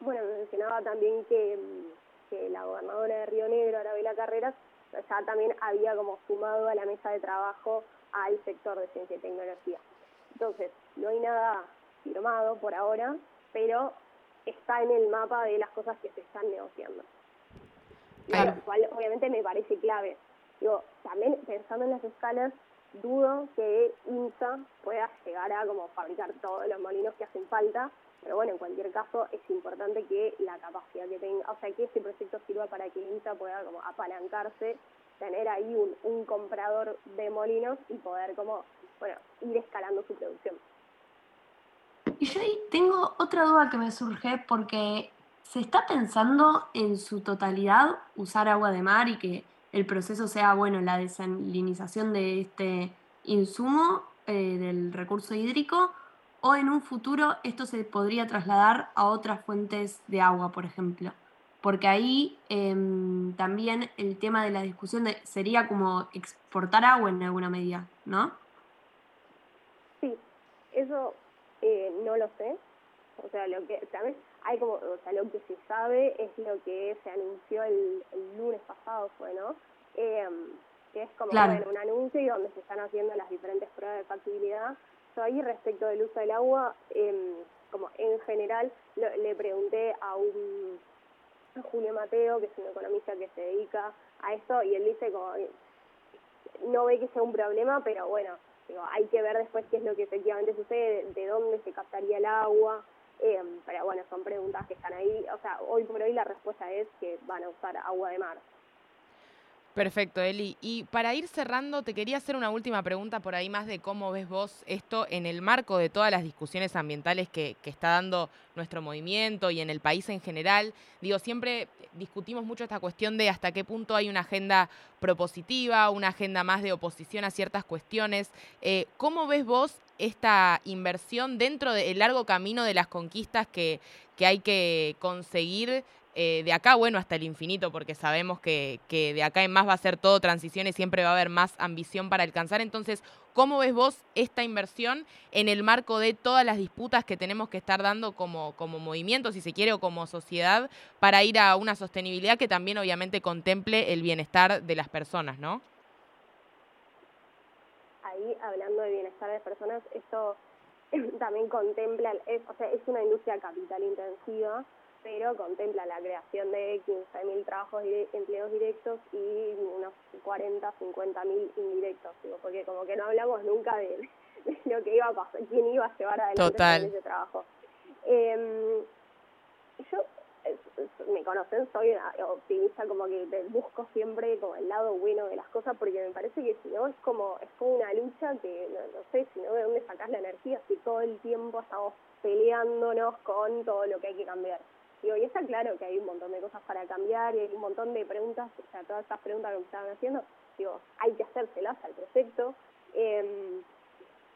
bueno, me mencionaba también que, em, que la gobernadora de Río Negro, Arabela Carreras, ya también había como sumado a la mesa de trabajo al sector de ciencia y tecnología. Entonces, no hay nada firmado por ahora, pero está en el mapa de las cosas que se están negociando. Claro. Lo cual obviamente me parece clave. Digo, también pensando en las escalas, dudo que INSA pueda llegar a como fabricar todos los molinos que hacen falta, pero bueno, en cualquier caso es importante que la capacidad que tenga, o sea, que este proyecto sirva para que INSA pueda como apalancarse, tener ahí un, un comprador de molinos y poder como, bueno, ir escalando su producción. Y yo ahí tengo otra duda que me surge porque se está pensando en su totalidad usar agua de mar y que el proceso sea, bueno, la desalinización de este insumo eh, del recurso hídrico o en un futuro esto se podría trasladar a otras fuentes de agua, por ejemplo. porque ahí em, también el tema de la discusión sería como exportar agua en alguna medida, ¿no? Sí, eso eh, no lo sé. O sea, lo que también hay como, o sea, lo que se sabe es lo que se anunció el, el lunes pasado, fue, ¿no? Em, que es como Claro. bueno, un anuncio y donde se están haciendo las diferentes pruebas de factibilidad. Yo ahí respecto del uso del agua, em, como en general, lo- le pregunté a un a Julio Mateo, que es un economista que se dedica a esto, y él dice como eh, no ve que sea un problema, pero bueno, digo, hay que ver después qué es lo que efectivamente sucede, de dónde se captaría el agua, eh, pero bueno, son preguntas que están ahí, o sea, hoy por hoy la respuesta es que van a usar agua de mar. Perfecto, Eli. Y para ir cerrando, te quería hacer una última pregunta por ahí más de cómo ves vos esto en el marco de todas las discusiones ambientales que, está dando nuestro movimiento y en el país en general. Digo, siempre discutimos mucho esta cuestión de hasta qué punto hay una agenda propositiva, una agenda más de oposición a ciertas cuestiones. Eh, ¿Cómo ves vos esta inversión dentro del largo camino de las conquistas que, que hay que conseguir eh, de acá, bueno, hasta el infinito, porque sabemos que, que de acá en más va a ser todo transición y siempre va a haber más ambición para alcanzar. Entonces, ¿cómo ves vos esta inversión en el marco de todas las disputas que tenemos que estar dando como, como movimiento, si se quiere, o como sociedad, para ir a una sostenibilidad que también obviamente contemple el bienestar de las personas, ¿no? Ahí, hablando de bienestar de personas, esto también contempla, es, o sea, es una industria capital intensiva, pero contempla la creación de 15.000 trabajos, dire- empleos directos y unos 40, 50.000 indirectos, digo, porque como que no hablamos nunca de, de lo que iba a pasar, quién iba a llevar adelante Total. ese trabajo. Em, yo, me conocen, soy una optimista, como que busco siempre como el lado bueno de las cosas, porque me parece que si no es como, es como una lucha que, no, no sé, si no, ¿de dónde sacás la energía? Si todo el tiempo estamos peleándonos con todo lo que hay que cambiar. Digo, y está claro que hay un montón de cosas para cambiar y hay un montón de preguntas, o sea, todas estas preguntas que me estaban haciendo, digo, hay que hacérselas al proyecto. em,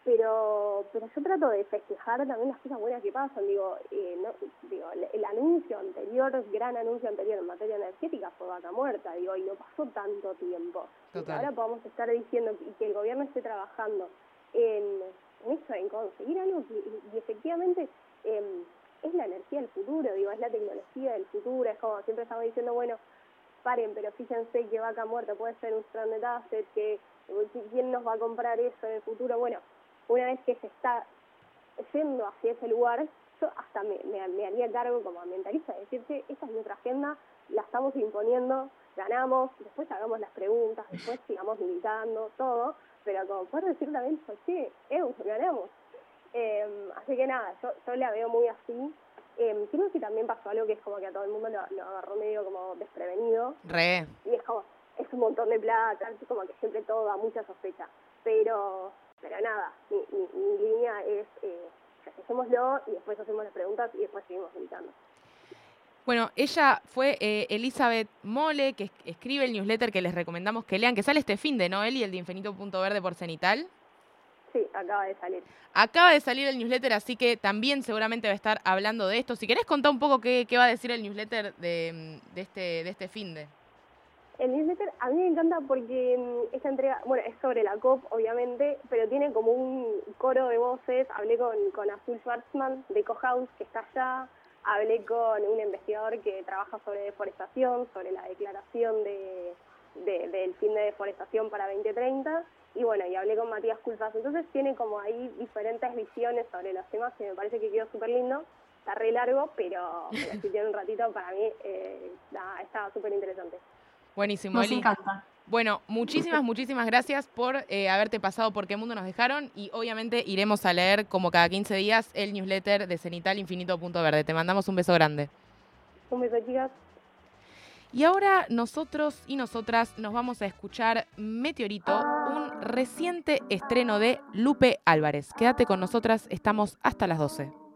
pero pero yo trato de festejar también las cosas buenas que pasan digo eh, no, digo el, el anuncio anterior gran anuncio anterior en materia energética fue vaca muerta digo y no pasó tanto tiempo Total. ahora podamos estar diciendo que- y que el gobierno esté trabajando en, en eso en conseguir algo que y, y efectivamente em, es la energía del futuro digo es la tecnología del futuro es como siempre estamos diciendo bueno paren, pero fíjense que vaca muerta puede ser un stranded asset, que quién nos va a comprar eso en el futuro. Bueno, una vez que se está yendo hacia ese lugar, yo hasta me, me, haría cargo como ambientalista de decir, che, esta es nuestra agenda, la estamos imponiendo, ganamos, después hagamos las preguntas, después sigamos militando, todo, pero como poder decir también, pues, che, eu, ganamos. Eh, así que nada, yo, yo la veo muy así. Eh, creo que también pasó algo que es como que a todo el mundo lo, lo agarró medio como desprevenido Re. y es como, es un montón de plata, es como que siempre todo da mucha sospecha. Pero, pero nada, mi, mi, mi línea es, eh, y después hacemos las preguntas y después seguimos militando. Bueno, ella fue eh, Elizabeth Mole, que es- escribe el newsletter que les recomendamos que lean, que sale este fin de Noel y el de Infinito Punto Verde por Cenital. Sí, acaba de salir. Acaba de salir el newsletter, así que también seguramente va a estar hablando de esto. Si querés contar un poco qué, qué va a decir el newsletter de, mm, de este, de este fin de. El newsletter a mí me encanta porque mm, esta entrega, bueno, es sobre la COP, obviamente, pero tiene como un coro de voces. Hablé con, con Azul Schwarzman de Cohouse, que está allá. Hablé con un investigador que trabaja sobre deforestación, sobre la declaración de, de- del fin de deforestación para 2030. Y bueno, y hablé con Matías Culfas. Entonces tiene como ahí diferentes visiones sobre los temas que me parece que quedó súper lindo. Está re largo, pero, pero si tiene un ratito, para mí eh, nada, está súper interesante. Buenísimo, Nos Eli. encanta. Bueno, muchísimas, muchísimas gracias por eh, haberte pasado por qué mundo nos dejaron y obviamente iremos a leer como cada 15 días el newsletter de Cenital Infinito Punto Verde. Te mandamos un beso grande. Un beso, chicas. Y ahora nosotros y nosotras nos vamos a escuchar Meteorito, un reciente estreno de Lupe Álvarez. Quédate con nosotras, estamos hasta las 12.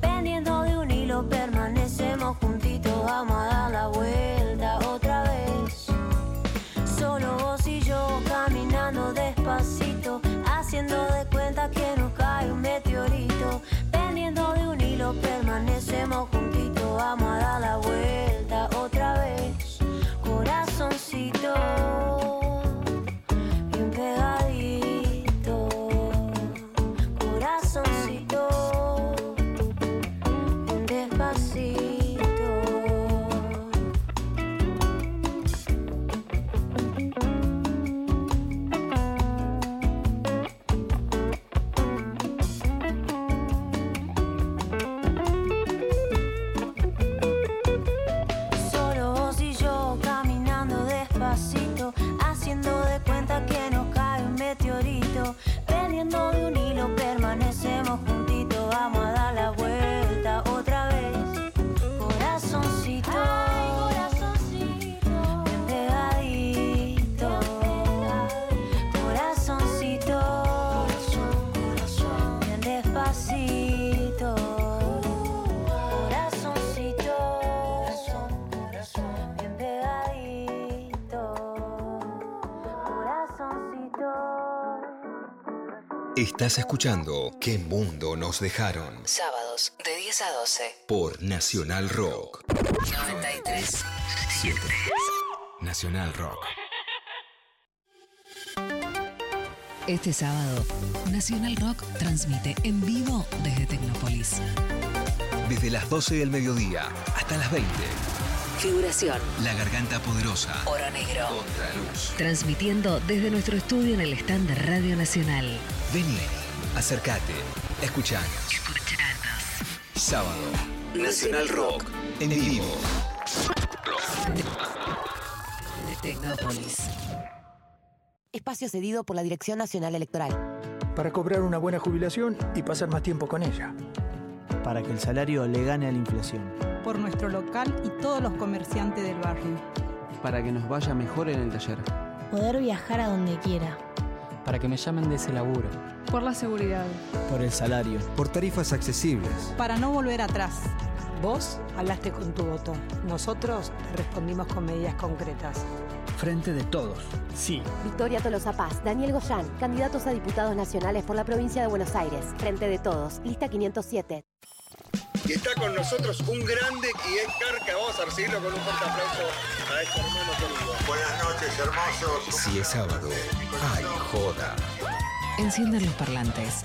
Pendiendo de un hilo, permanecemos juntitos, vamos a dar la vuelta otra vez. Solo vos y yo caminando despacito, haciendo de cuenta que nos cae un meteorito. Pendiendo de un hilo, permanecemos juntitos, vamos a Estás escuchando ¿Qué mundo nos dejaron? Sábados de 10 a 12. Por Nacional Rock. 93 7. Nacional Rock. Este sábado, Nacional Rock transmite en vivo desde Tecnópolis. Desde las 12 del mediodía hasta las 20. Figuración. La Garganta Poderosa. Oro Negro. Contraluz. Transmitiendo desde nuestro estudio en el stand de Radio Nacional. Vení, acércate, escuchanos. Sábado. Nacional Rock. En vivo. De Tecnópolis. Espacio cedido por la Dirección Nacional Electoral. Para cobrar una buena jubilación y pasar más tiempo con ella. Para que el salario le gane a la inflación. por nuestro local y todos los comerciantes del barrio. Para que nos vaya mejor en el taller. Poder viajar a donde quiera. Para que me llamen de ese laburo. Por la seguridad. Por el salario. Por tarifas accesibles. Para no volver atrás. Vos hablaste con tu voto. Nosotros te respondimos con medidas concretas. Frente de todos. Sí. Victoria Tolosa Paz, Daniel Goyán, candidatos a diputados nacionales por la provincia de Buenos Aires. Frente de todos, lista 507. Y está con nosotros un grande y es Carca. Vamos a recibirlo con un fuerte aplauso a este hermano querido. Buenas noches, hermosos. Si es sábado, hay joda. Enciendan los parlantes.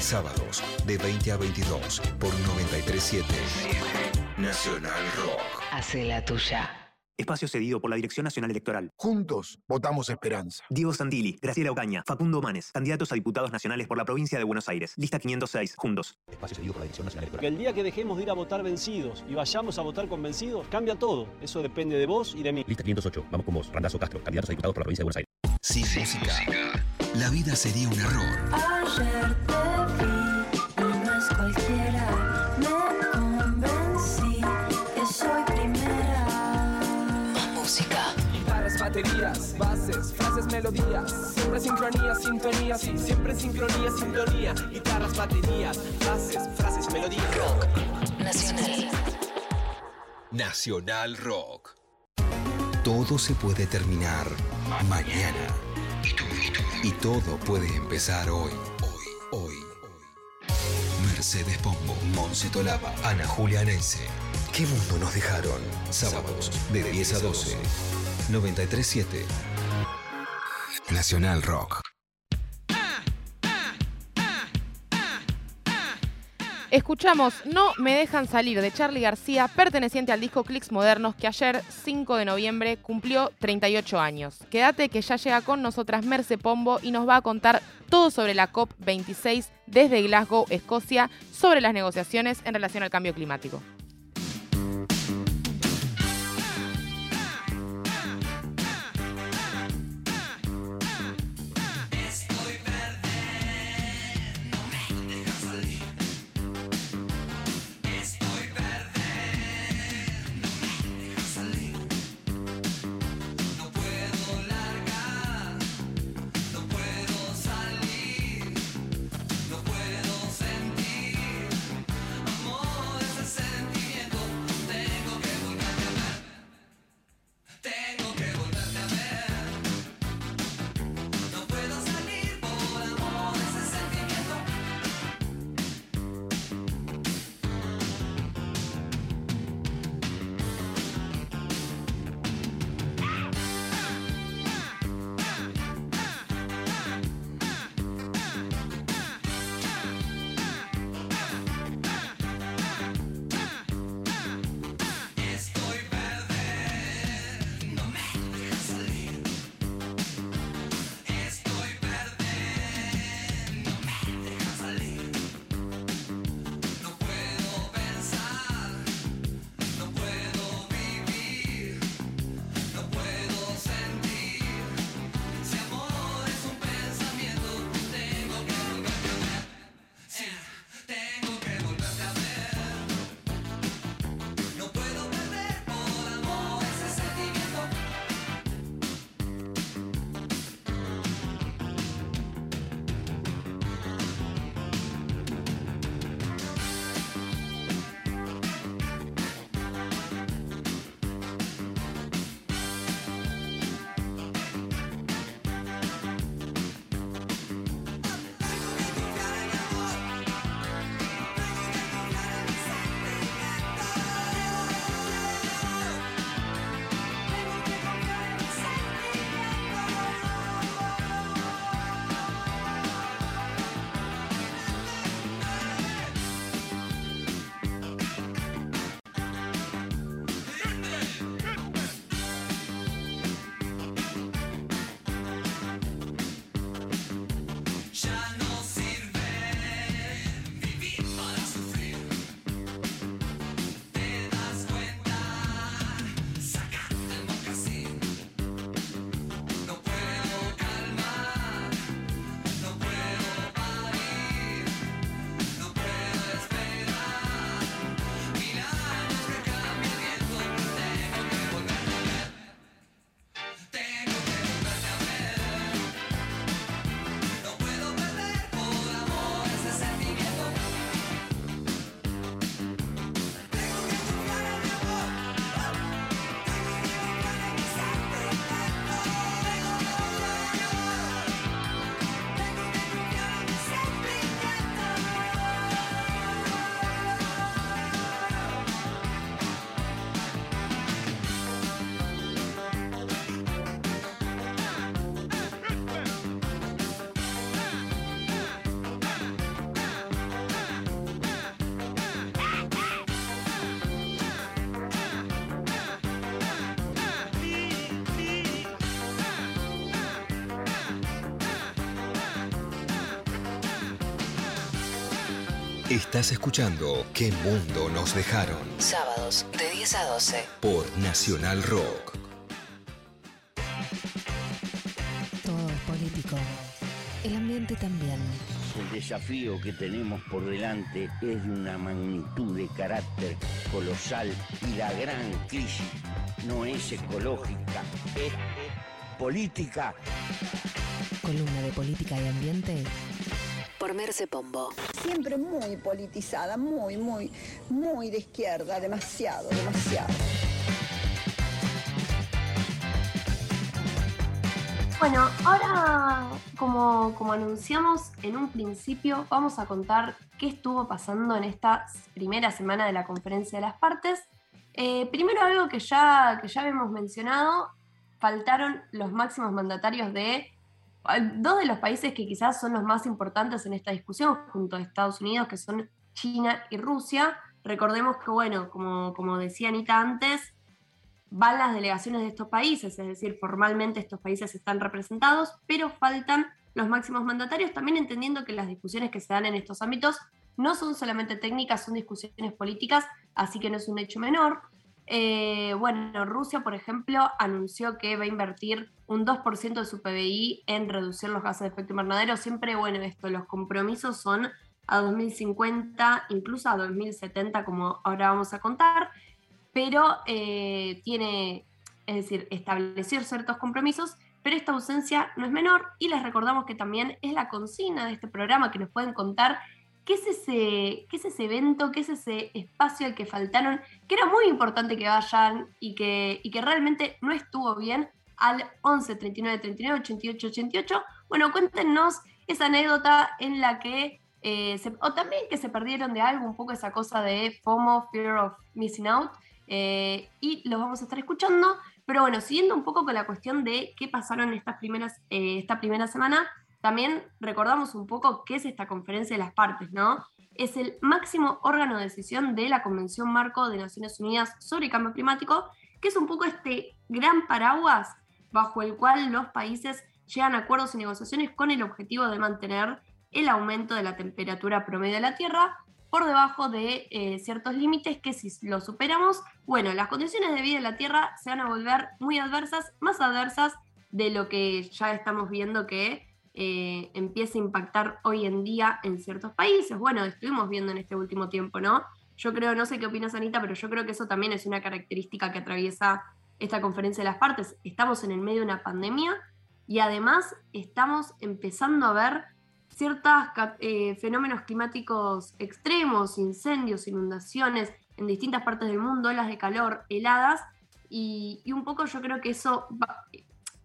Sábados de 20 a 22 por 937 Nacional Rock. Hace la tuya. Espacio cedido por la Dirección Nacional Electoral. Juntos votamos esperanza. Diego Santilli, Graciela Ocaña, Facundo Manes, candidatos a diputados nacionales por la provincia de Buenos Aires. Lista 506, juntos. Espacio cedido por la Dirección Nacional Porque el día que dejemos de ir a votar vencidos y vayamos a votar convencidos, cambia todo. Eso depende de vos y de mí. Lista 508. Vamos con vos, Randazo Castro, candidatos a diputados por la provincia de Buenos Aires. Sin música, la vida sería un error. Ayer te vi, y no es cualquiera. Bases, melodías. Siempre sincronía, sintonía, sí, siempre sincronía, sintonía. Guitarras, baterías, frases, frases, melodías. Nacional. Nacional Rock. Todo se puede terminar mañana. Y todo puede empezar hoy. Hoy, hoy. Mercedes Pombo, Monse Tolaba, Ana Julia Nense. ¿Qué mundo nos dejaron? Sábados de 10 a 12. 937. Nacional Rock. Escuchamos No me dejan salir de Charlie García, perteneciente al disco Clicks Modernos, que ayer, 5 de noviembre, cumplió 38 años. Quédate que ya llega con nosotras Merce Pombo y nos va a contar todo sobre la COP26 desde Glasgow, Escocia, sobre las negociaciones en relación al cambio climático. Estás escuchando ¿Qué mundo nos dejaron? Sábados de 10 a 12. Por Nacional Rock. Todo es político. El ambiente también. El desafío que tenemos por delante es de una magnitud de carácter colosal y la gran crisis no es ecológica, es política. Columna de política y ambiente por Merce Pombo. Siempre muy politizada, muy, muy, muy de izquierda, demasiado, demasiado. Bueno, ahora, como, como anunciamos en un principio, vamos a contar qué estuvo pasando en esta primera semana de la conferencia de las partes. Eh, primero algo que ya, que ya habíamos mencionado, faltaron los máximos mandatarios de dos de los países que quizás son los más importantes en esta discusión, junto a Estados Unidos, que son China y Rusia. Recordemos que, bueno, como, como decía Anita antes, van las delegaciones de estos países, es decir, formalmente estos países están representados, pero faltan los máximos mandatarios, también entendiendo que las discusiones que se dan en estos ámbitos no son solamente técnicas, son discusiones políticas, así que no es un hecho menor. Eh, bueno, Rusia, por ejemplo, anunció que va a invertir un 2% de su PBI en reducir los gases de efecto invernadero. Siempre, bueno, esto, los compromisos son a 2050, incluso a 2070, como ahora vamos a contar pero eh, tiene, es decir, establecer ciertos compromisos, pero esta ausencia no es menor y les recordamos que también es la consigna de este programa que nos pueden contar qué es ese, qué es ese evento, qué es ese espacio al que faltaron, que era muy importante que vayan y que, y que realmente no estuvo bien al 11 39 39 88 88. Bueno, cuéntenos esa anécdota en la que eh, se- o también que se perdieron de algo, un poco esa cosa de FOMO, Fear of Missing Out, eh, y los vamos a estar escuchando. Pero bueno, siguiendo un poco con la cuestión de qué pasaron estas primeras, eh, esta primera semana, también recordamos un poco qué es esta conferencia de las partes, ¿no? Es el máximo órgano de decisión de la Convención Marco de Naciones Unidas sobre Cambio Climático, que es un poco este gran paraguas bajo el cual los países llegan a acuerdos y negociaciones con el objetivo de mantener el aumento de la temperatura promedio de la Tierra por debajo de eh, ciertos límites que si lo superamos, bueno, las condiciones de vida en la Tierra se van a volver muy adversas, más adversas de lo que ya estamos viendo que eh, empieza a impactar hoy en día en ciertos países. Bueno, estuvimos viendo en este último tiempo, ¿no? Yo creo, no sé qué opinas Anita, pero yo creo que eso también es una característica que atraviesa esta conferencia de las partes. Estamos en el medio de una pandemia y además estamos empezando a ver ciertos fenómenos climáticos extremos, incendios, inundaciones en distintas partes del mundo, olas de calor, heladas, y, y un poco yo creo que eso va-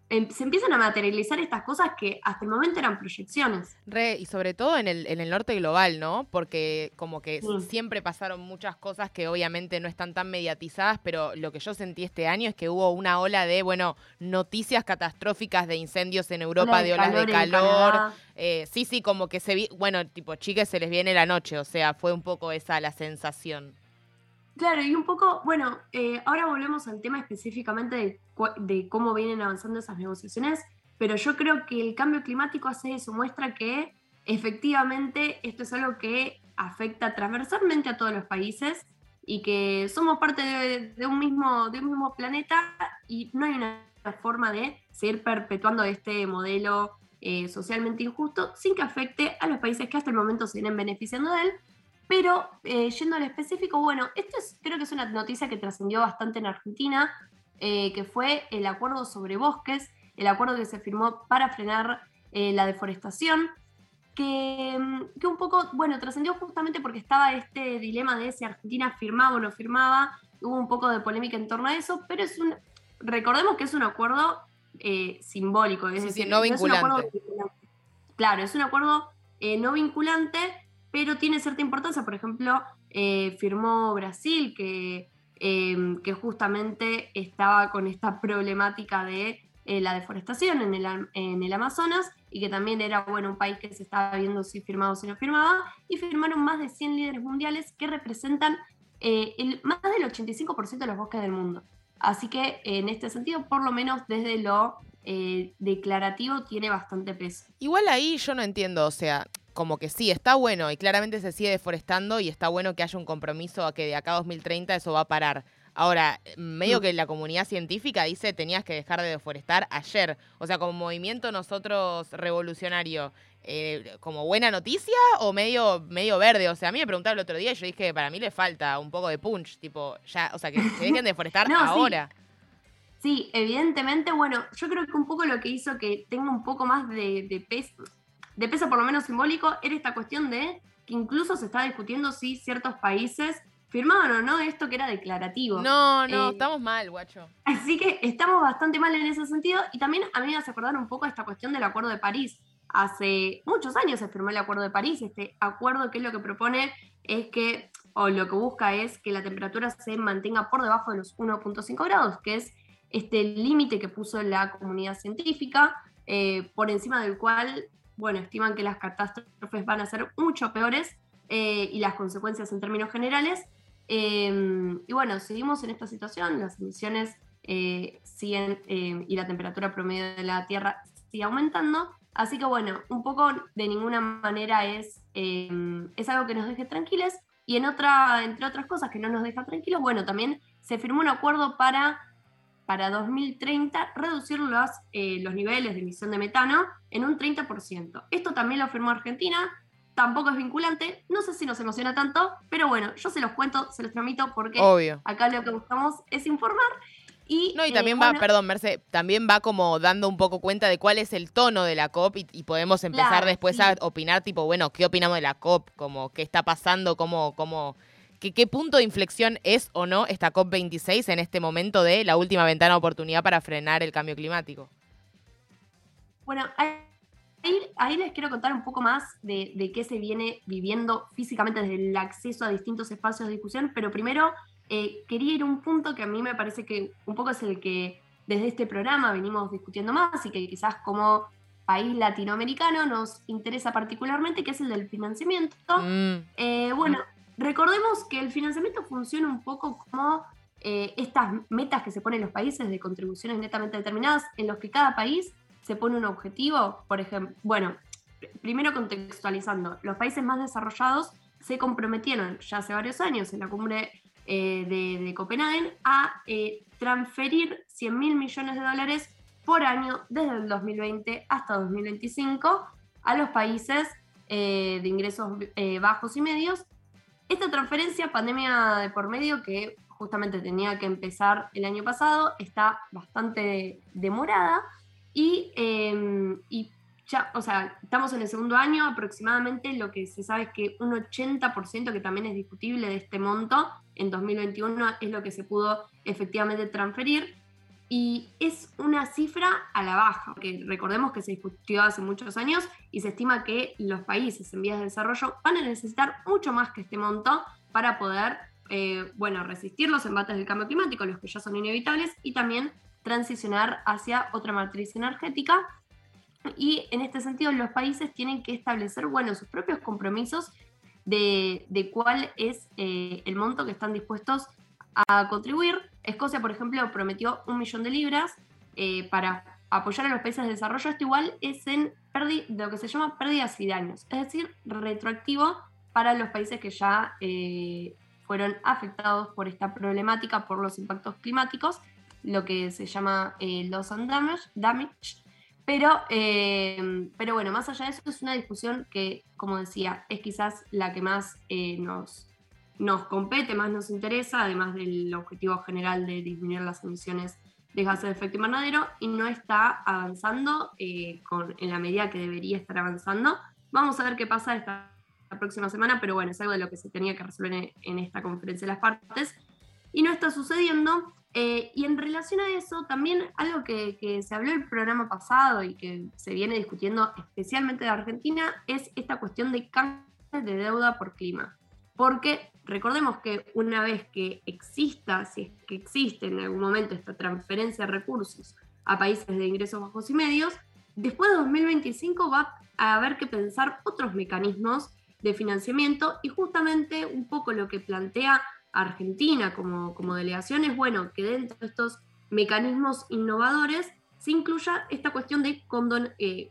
se empiezan a materializar estas cosas que hasta el momento eran proyecciones. Re, y sobre todo en el, en el norte global, ¿no? Porque como que Sí. siempre pasaron muchas cosas que obviamente no están tan mediatizadas, pero lo que yo sentí este año es que hubo una ola de, bueno, noticias catastróficas de incendios en Europa, de de olas de calor. Eh, sí, sí, como que se vi, bueno, tipo, chiques, se les viene la noche, o sea, fue un poco esa la sensación. Claro, y un poco, bueno, eh, ahora volvemos al tema específicamente de, de cómo vienen avanzando esas negociaciones, pero yo creo que el cambio climático hace eso, muestra que efectivamente esto es algo que afecta transversalmente a todos los países y que somos parte de, de un, mismo, de un mismo planeta y no hay una forma de seguir perpetuando este modelo eh, socialmente injusto sin que afecte a los países que hasta el momento se vienen beneficiando de él. Pero eh, yendo al específico, bueno, esto es, creo que es una noticia que trascendió bastante en Argentina, eh, que fue el acuerdo sobre bosques, el acuerdo que se firmó para frenar eh, la deforestación, que, mm, que un poco, bueno, trascendió justamente porque estaba este dilema de si Argentina firmaba o no firmaba, hubo un poco de polémica en torno a eso, pero es un, recordemos que es un acuerdo simbólico, es Sí, sí, decir, no es un acuerdo vinculante. Claro, es un acuerdo no vinculante, pero tiene cierta importancia. Por ejemplo, eh, firmó Brasil, que, eh, que justamente estaba con esta problemática de eh, la deforestación en el, en el Amazonas y que también era bueno, un país que se estaba viendo si firmaba o si no firmaba. Y firmaron más de 100 líderes mundiales que representan eh, el, más del 85% de los bosques del mundo. Así que en este sentido, por lo menos desde lo declarativo, tiene bastante peso. Igual ahí yo no entiendo, o sea, como que sí, está bueno y claramente se sigue deforestando y está bueno que haya un compromiso a que de acá a 2030 eso va a parar. Ahora, medio Mm. que la comunidad científica dice tenías que dejar de deforestar ayer. O sea, como movimiento nosotros revolucionario, eh, ¿como buena noticia o medio, medio verde? O sea, a mí me preguntaron el otro día y yo dije que para mí le falta un poco de punch, tipo, ya, o sea, que, que dejen de deforestar No, sí. ahora. Sí, evidentemente, bueno, yo creo que un poco lo que hizo que tenga un poco más de, de peso, de peso por lo menos simbólico, era esta cuestión de que incluso se está discutiendo si ciertos países firmaban o no esto que era declarativo. No, no, Eh, estamos mal, guacho. Así que estamos bastante mal en ese sentido y también a mí me hace acordar un poco esta cuestión del Acuerdo de París. Hace muchos años se firmó el Acuerdo de París. Este acuerdo que es lo que propone es que, o lo que busca es que la temperatura se mantenga por debajo de los 1.5 grados, que es este límite que puso la comunidad científica, eh, por encima del cual, bueno, estiman que las catástrofes van a ser mucho peores eh, y las consecuencias en términos generales. Eh, y bueno, seguimos en esta situación, las emisiones eh, siguen eh, y la temperatura promedio de la Tierra sigue aumentando. Así que bueno, un poco de ninguna manera es, eh, es algo que nos deje tranquilos. Y en otra, entre otras cosas que no nos deja tranquilos, bueno, también se firmó un acuerdo para, para 2030 reducir los, eh, los niveles de emisión de metano en un 30%. Esto también lo firmó Argentina, tampoco es vinculante, no sé si nos emociona tanto, pero bueno, yo se los cuento, se los tramito porque Obvio. acá lo que buscamos es informar. Y, No, y eh, también va, bueno, perdón, Merce, también va como dando un poco cuenta de cuál es el tono de la COP y, y podemos empezar Claro, después sí. a opinar, tipo, bueno, ¿qué opinamos de la COP? Como, ¿qué está pasando? ¿Cómo, cómo, qué, qué punto de inflexión es o no esta COP 26 en este momento de la última ventana de oportunidad para frenar el cambio climático? Bueno, ahí, les quiero contar un poco más de, de qué se viene viviendo físicamente desde el acceso a distintos espacios de discusión, pero primero eh, quería ir a un punto que a mí me parece que un poco es el que desde este programa venimos discutiendo más y que quizás como país latinoamericano nos interesa particularmente, que es el del financiamiento. Mm, Eh, bueno, recordemos que el financiamiento funciona un poco como eh, estas metas que se ponen los países de contribuciones netamente determinadas, en los que cada país se pone un objetivo. Por ejemplo, bueno, pr- primero contextualizando, los países más desarrollados se comprometieron ya hace varios años en la cumbre eh, de, Copenhague a eh, transferir 100 mil millones de dólares por año desde el 2020 hasta 2025 a los países de ingresos bajos y medios. Esta transferencia, pandemia de por medio, que justamente tenía que empezar el año pasado, está bastante demorada y, eh, y ya, o sea, estamos en el segundo año aproximadamente, lo que se sabe es que un 80%, que también es discutible de este monto, en 2021 es lo que se pudo efectivamente transferir. Y es una cifra a la baja, porque recordemos que se discutió hace muchos años y se estima que los países en vías de desarrollo van a necesitar mucho más que este monto para poder, eh, bueno, resistir los embates del cambio climático, los que ya son inevitables, y también transicionar hacia otra matriz energética. Y en este sentido, los países tienen que establecer, bueno, sus propios compromisos de, cuál es eh, el monto que están dispuestos a contribuir. Escocia, por ejemplo, prometió un millón de libras eh, para apoyar a los países de desarrollo. Esto igual es en de lo que se llama pérdidas y daños, es decir, retroactivo para los países que ya eh, fueron afectados por esta problemática, por los impactos climáticos, lo que se llama eh, loss and damage. Pero, eh, pero bueno, más allá de eso, es una discusión que, como decía, es quizás la que más nos, nos compete, más nos interesa, además del objetivo general de disminuir las emisiones de gases de efecto invernadero, y no está avanzando eh, con, en la medida que debería estar avanzando. Vamos a ver qué pasa esta la próxima semana, pero bueno, es algo de lo que se tenía que resolver en, esta conferencia de las partes, y no está sucediendo. Eh, y en relación a eso, también algo que, se habló el programa pasado y que se viene discutiendo especialmente de Argentina es esta cuestión de canje de deuda por clima. Porque recordemos que una vez que exista, si es que existe en algún momento esta transferencia de recursos a países de ingresos bajos y medios, después de 2025 va a haber que pensar otros mecanismos de financiamiento y justamente un poco lo que plantea Argentina como, como delegación es bueno que dentro de estos mecanismos innovadores se incluya esta cuestión de condon. eh,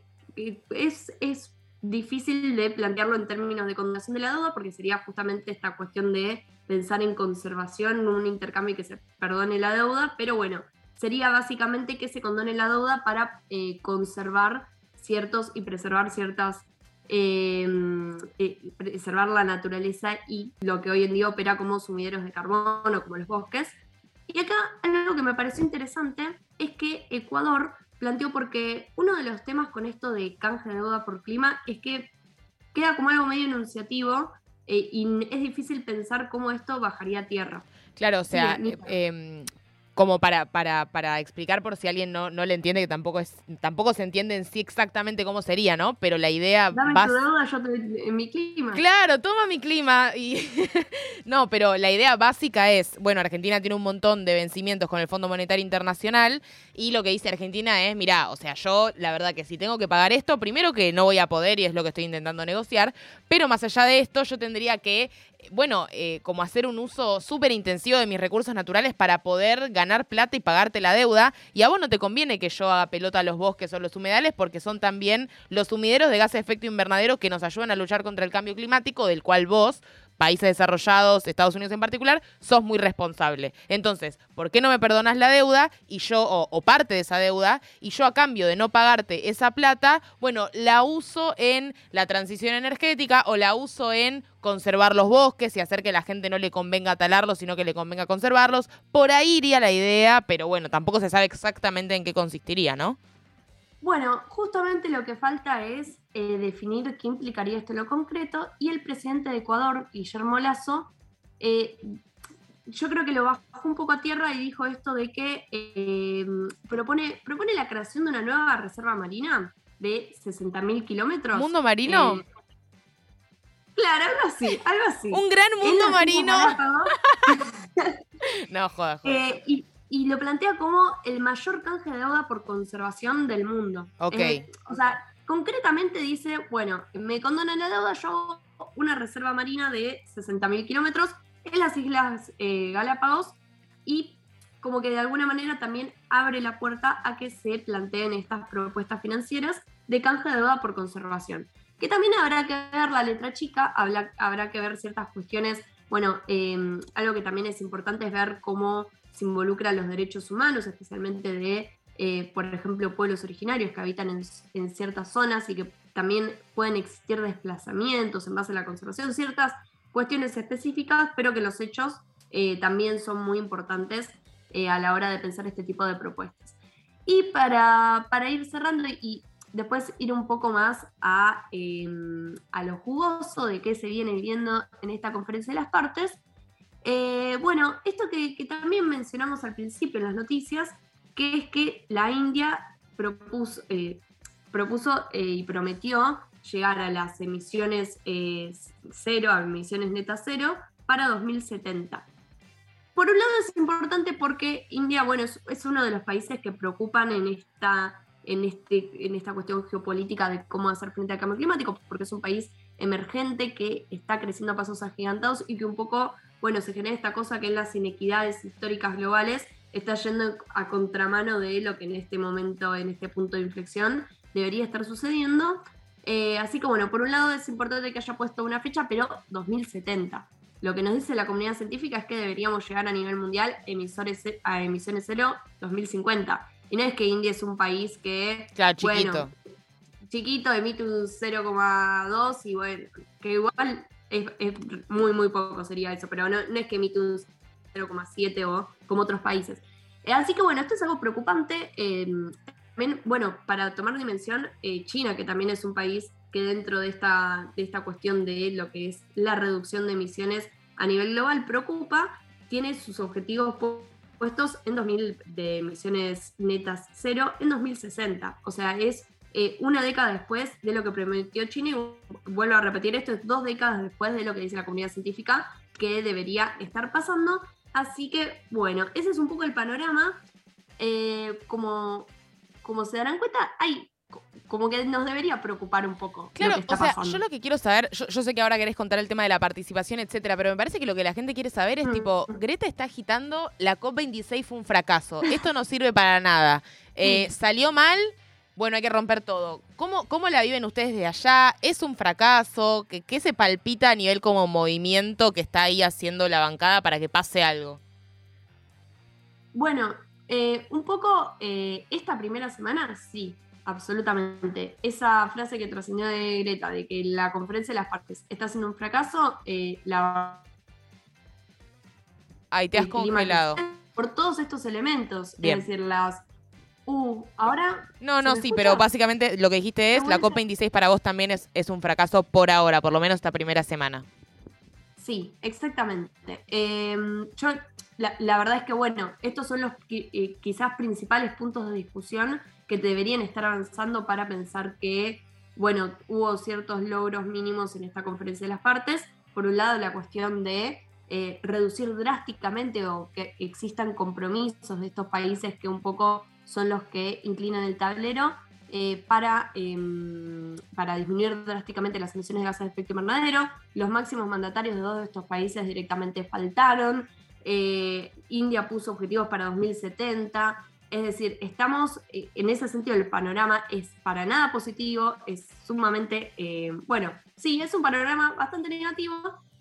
es difícil de plantearlo en términos de condonación de la deuda porque sería justamente esta cuestión de pensar en conservación, un intercambio y que se perdone la deuda, pero bueno, sería básicamente que se condone la deuda para eh, conservar ciertos y preservar ciertas eh, eh, preservar la naturaleza y lo que hoy en día opera como sumideros de carbono, como los bosques. Y acá algo que me pareció interesante es que Ecuador planteó porque uno de los temas con esto de canje de deuda por clima es que queda como algo medio enunciativo eh, y es difícil pensar cómo esto bajaría a tierra. Claro, o sea, Sí, eh, como para, para, para explicar por si alguien no, no le entiende, que tampoco es, tampoco se entiende en sí exactamente cómo sería, ¿no? Pero la idea Dame bas- tu yo te en mi clima. Claro, toma mi clima. Y no, pero la idea básica es, bueno, Argentina tiene un montón de vencimientos con el Fondo Monetario Internacional y lo que dice Argentina es, mira, o sea, yo la verdad que si tengo que pagar esto, primero que no voy a poder y es lo que estoy intentando negociar, pero más allá de esto yo tendría que, eh, bueno, eh, como hacer un uso súper intensivo de mis recursos naturales para poder ganar plata y pagarte la deuda. Y a vos no te conviene que yo haga pelota a los bosques o los humedales porque son también los sumideros de gases de efecto invernadero que nos ayudan a luchar contra el cambio climático, del cual vos, países desarrollados, Estados Unidos en particular, sos muy responsable. Entonces, ¿por qué no me perdonas la deuda y yo, o, o parte de esa deuda, y yo a cambio de no pagarte esa plata, bueno, la uso en la transición energética o la uso en conservar los bosques y hacer que la gente no le convenga talarlos, sino que le convenga conservarlos? Por ahí iría la idea, pero bueno, tampoco se sabe exactamente en qué consistiría, ¿no? Bueno, justamente lo que falta es eh, definir qué implicaría esto en lo concreto y el presidente de Ecuador, Guillermo Lazo, eh, yo creo que lo bajó un poco a tierra y dijo esto de que eh, propone, propone la creación de una nueva reserva marina de 60.000 kilómetros. ¿Mundo marino? Eh, claro, algo así, algo así. Un gran mundo marino. No, joda, joda. Eh, y, y lo plantea como el mayor canje de deuda por conservación del mundo. Ok. Eh, o sea, concretamente dice, bueno, me condonan la deuda, yo hago una reserva marina de 60.000 kilómetros en las Islas eh, Galápagos y como que de alguna manera también abre la puerta a que se planteen estas propuestas financieras de canje de deuda por conservación. Que también habrá que ver la letra chica, habla- habrá que ver ciertas cuestiones. Bueno, eh, algo que también es importante es ver cómo se involucran los derechos humanos, especialmente de, eh, por ejemplo, pueblos originarios que habitan en, ciertas zonas y que también pueden existir desplazamientos en base a la conservación, ciertas cuestiones específicas, pero que los hechos eh, también son muy importantes eh, a la hora de pensar este tipo de propuestas. Y para, para ir cerrando y después ir un poco más a, eh, a lo jugoso de qué se viene viviendo en esta conferencia de las partes, eh, bueno, esto que, también mencionamos al principio en las noticias, que es que la India propuso, eh, propuso eh, y prometió llegar a las emisiones cero, a emisiones netas cero, para 2070. Por un lado es importante porque India, bueno, es, es uno de los países que preocupan en esta, en, este, en esta cuestión geopolítica de cómo hacer frente al cambio climático, porque es un país emergente que está creciendo a pasos agigantados y que un poco, bueno, se genera esta cosa que es las inequidades históricas globales está yendo a contramano de lo que en este momento, en este punto de inflexión, debería estar sucediendo. Eh, así que bueno, por un lado es importante que haya puesto una fecha, pero 2070. Lo que nos dice la comunidad científica es que deberíamos llegar a nivel mundial emisores, a emisiones cero 2050. Y no es que India es un país que, bueno, chiquito. chiquito, emite un 0,2 y bueno, que igual es, muy, muy poco sería eso, pero no, es que emite un 0,7 o como otros países. Eh, así que bueno, esto es algo preocupante. eh, también, bueno, para tomar dimensión, eh, China, que también es un país que dentro de esta, de esta cuestión de lo que es la reducción de emisiones a nivel global preocupa, tiene sus objetivos pu- puestos en 2000 de emisiones netas cero en 2060. O sea, es eh, una década después de lo que prometió China y vuelvo a repetir esto, es dos décadas después de lo que dice la comunidad científica que debería estar pasando. Así que, bueno, ese es un poco el panorama. Eh, como, como se darán cuenta, hay co- como que nos debería preocupar un poco lo Claro, que está o sea, pasando. yo lo que quiero saber, yo, yo sé que ahora querés contar el tema de la participación, etcétera, pero me parece que lo que la gente quiere saber Mm. es tipo, Greta está agitando, la COP26 fue un fracaso, esto no sirve para nada, Eh, salió mal, bueno, hay que romper todo. ¿Cómo, ¿Cómo la viven ustedes de allá? ¿Es un fracaso? ¿Qué, ¿Qué se palpita a nivel como movimiento que está ahí haciendo la bancada para que pase algo? Bueno, eh, un poco eh, esta primera semana, sí, absolutamente. Esa frase que trascendió de Greta, de que la conferencia de las partes está siendo un fracaso, eh, la Ay, te has congelado. por todos estos elementos. Bien. Es decir, las. Uh, ahora. No, ¿se no, sí, escucha? pero básicamente lo que dijiste es, la COP26 para vos también es, es un fracaso por ahora, por lo menos esta primera semana. Sí, exactamente. Eh, yo, la, la verdad es que, bueno, estos son los eh, quizás principales puntos de discusión que deberían estar avanzando para pensar que, bueno, hubo ciertos logros mínimos en esta conferencia de las partes. Por un lado, la cuestión de eh, reducir drásticamente o que existan compromisos de estos países que un poco son los que inclinan el tablero eh, para, em, para disminuir drásticamente las emisiones de gases de efecto invernadero. Los máximos mandatarios de dos de estos países directamente faltaron. Eh, India puso objetivos para 2070. Es decir, estamos, eh, en ese sentido, el panorama es para nada positivo, es sumamente, bueno, sí, es un panorama bastante negativo.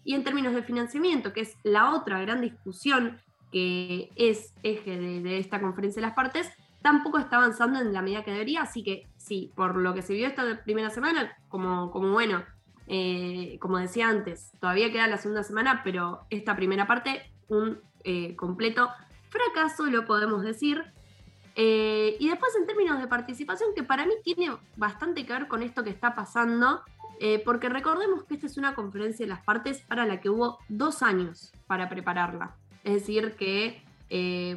Y en términos de financiamiento, que es la otra gran discusión que es eje de esta conferencia de las partes, tampoco está avanzando en la medida que debería. Así que sí, por lo que se vio esta primera semana, como, como bueno, eh, como decía antes, todavía queda la segunda semana, pero esta primera parte, un eh, completo fracaso, lo podemos decir. Eh, y después en términos de participación, que para mí tiene bastante que ver con esto que está pasando, porque recordemos que esta es una conferencia de las partes para la que hubo dos años para prepararla. Es decir, que,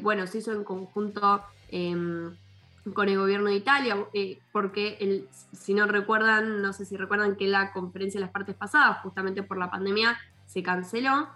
bueno, se hizo en conjunto em, con el gobierno de Italia, eh, porque el- si no recuerdan, no sé si recuerdan que la conferencia de las partes pasadas, justamente por la pandemia, se canceló.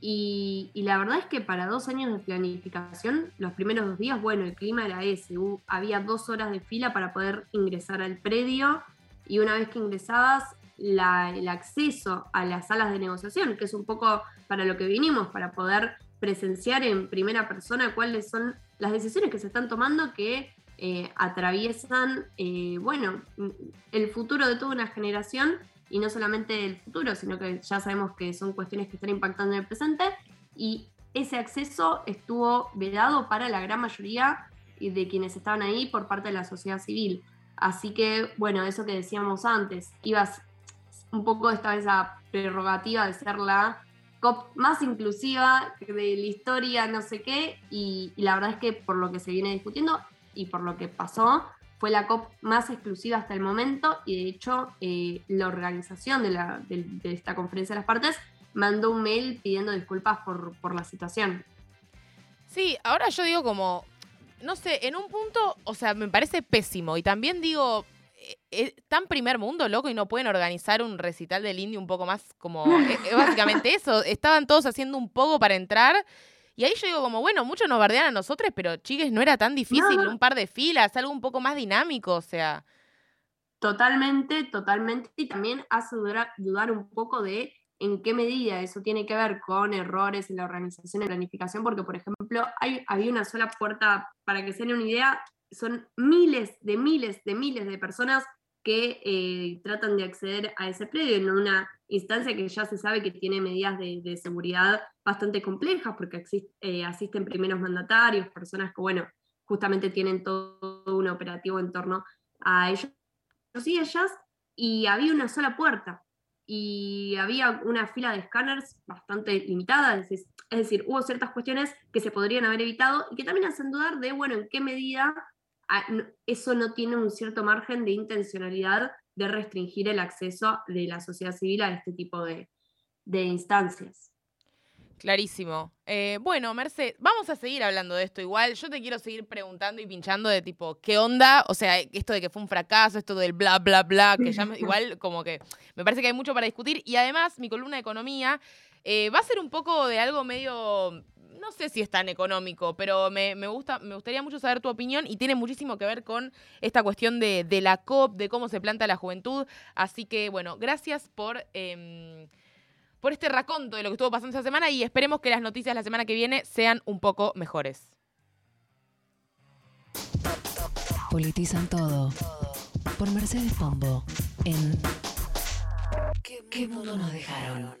Y, y la verdad es que para dos años de planificación, los primeros dos días, bueno, el clima era ese, hubo- había dos horas de fila para poder ingresar al predio y una vez que ingresabas, la- el acceso a las salas de negociación, que es un poco para lo que vinimos, para poder presenciar en primera persona cuáles son las decisiones que se están tomando que eh, atraviesan, eh, bueno, el futuro de toda una generación y no solamente el futuro, sino que ya sabemos que son cuestiones que están impactando en el presente y ese acceso estuvo vedado para la gran mayoría de quienes estaban ahí por parte de la sociedad civil. Así que, bueno, eso que decíamos antes, ibas un poco esta vez a prerrogativa de ser la COP más inclusiva de la historia, no sé qué, y, la verdad es que por lo que se viene discutiendo y por lo que pasó, fue la COP más exclusiva hasta el momento y de hecho eh, la organización de, la- de- esta conferencia de las partes mandó un mail pidiendo disculpas por, por la situación. Sí, ahora yo digo como, no sé, en un punto, o sea, me parece pésimo. Y también digo, tan primer mundo, loco, y no pueden organizar un recital del indie un poco más como, eh, eh, básicamente eso. Estaban todos haciendo un poco para entrar. Y ahí yo digo como, bueno, muchos nos bardean a nosotros, pero chiques, no era tan difícil, No. un par de filas, algo un poco más dinámico, o sea. Totalmente, totalmente. Y también hace dudar, dudar un poco de en qué medida eso tiene que ver con errores en la organización y planificación, porque, por ejemplo, hay, había una sola puerta, para que se den una idea, son miles de miles de miles de personas que eh, tratan de acceder a ese predio en una instancia que ya se sabe que tiene medidas de, de seguridad bastante complejas, porque exist- eh, asisten primeros mandatarios, personas que, bueno, justamente tienen todo un operativo en torno a ellos y ellas, y había una sola puerta. Y había una fila de escáneres bastante limitada, es decir, es decir, hubo ciertas cuestiones que se podrían haber evitado y que también hacen dudar de, bueno, en qué medida eso no tiene un cierto margen de intencionalidad de restringir el acceso de la sociedad civil a este tipo de, de instancias. Clarísimo. Eh, bueno, Merce, vamos a seguir hablando de esto igual. Yo te quiero seguir preguntando y pinchando de tipo, ¿qué onda? O sea, esto de que fue un fracaso, esto del bla, bla, bla, que ya me- igual como que me parece que hay mucho para discutir. Y además, mi columna de economía eh, va a ser un poco de algo medio, no sé si es tan económico, pero me, me gusta, me gustaría mucho saber tu opinión y tiene muchísimo que ver con esta cuestión de, de la COP, de cómo se planta la juventud. Así que, bueno, gracias por... em, por este raconto de lo que estuvo pasando esta semana y esperemos que las noticias la semana que viene sean un poco mejores. Politizan todo. Por Mercedes Pombo. En ¿Qué mundo nos dejaron?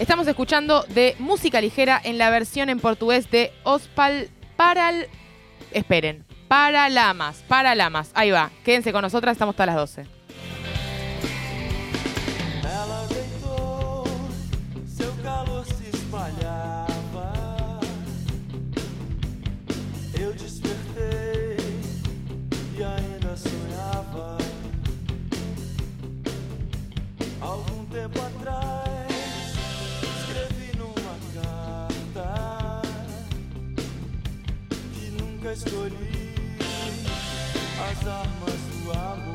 Estamos escuchando de música ligera en la versión en portugués de Ospal Paral. Esperen. Para Lamas, para Lamas. Ahí va. Quédense con nosotras, estamos hasta las 12. Escolhi as armas do amor.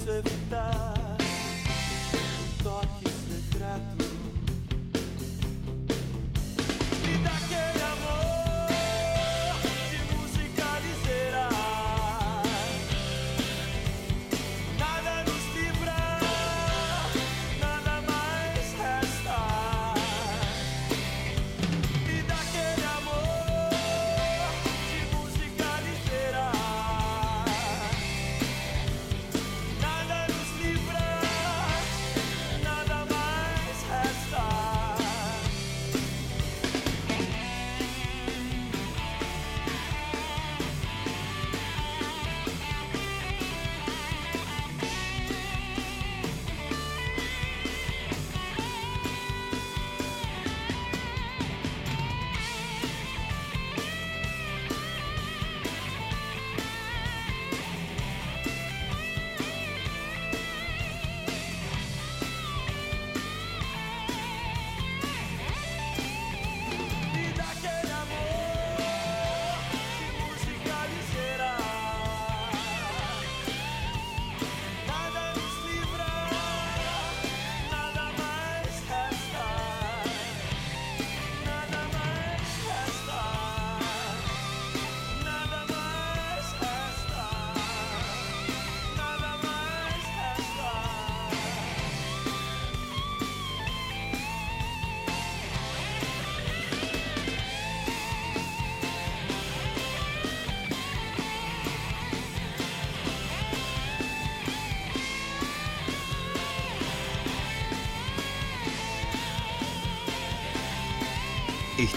se evitar.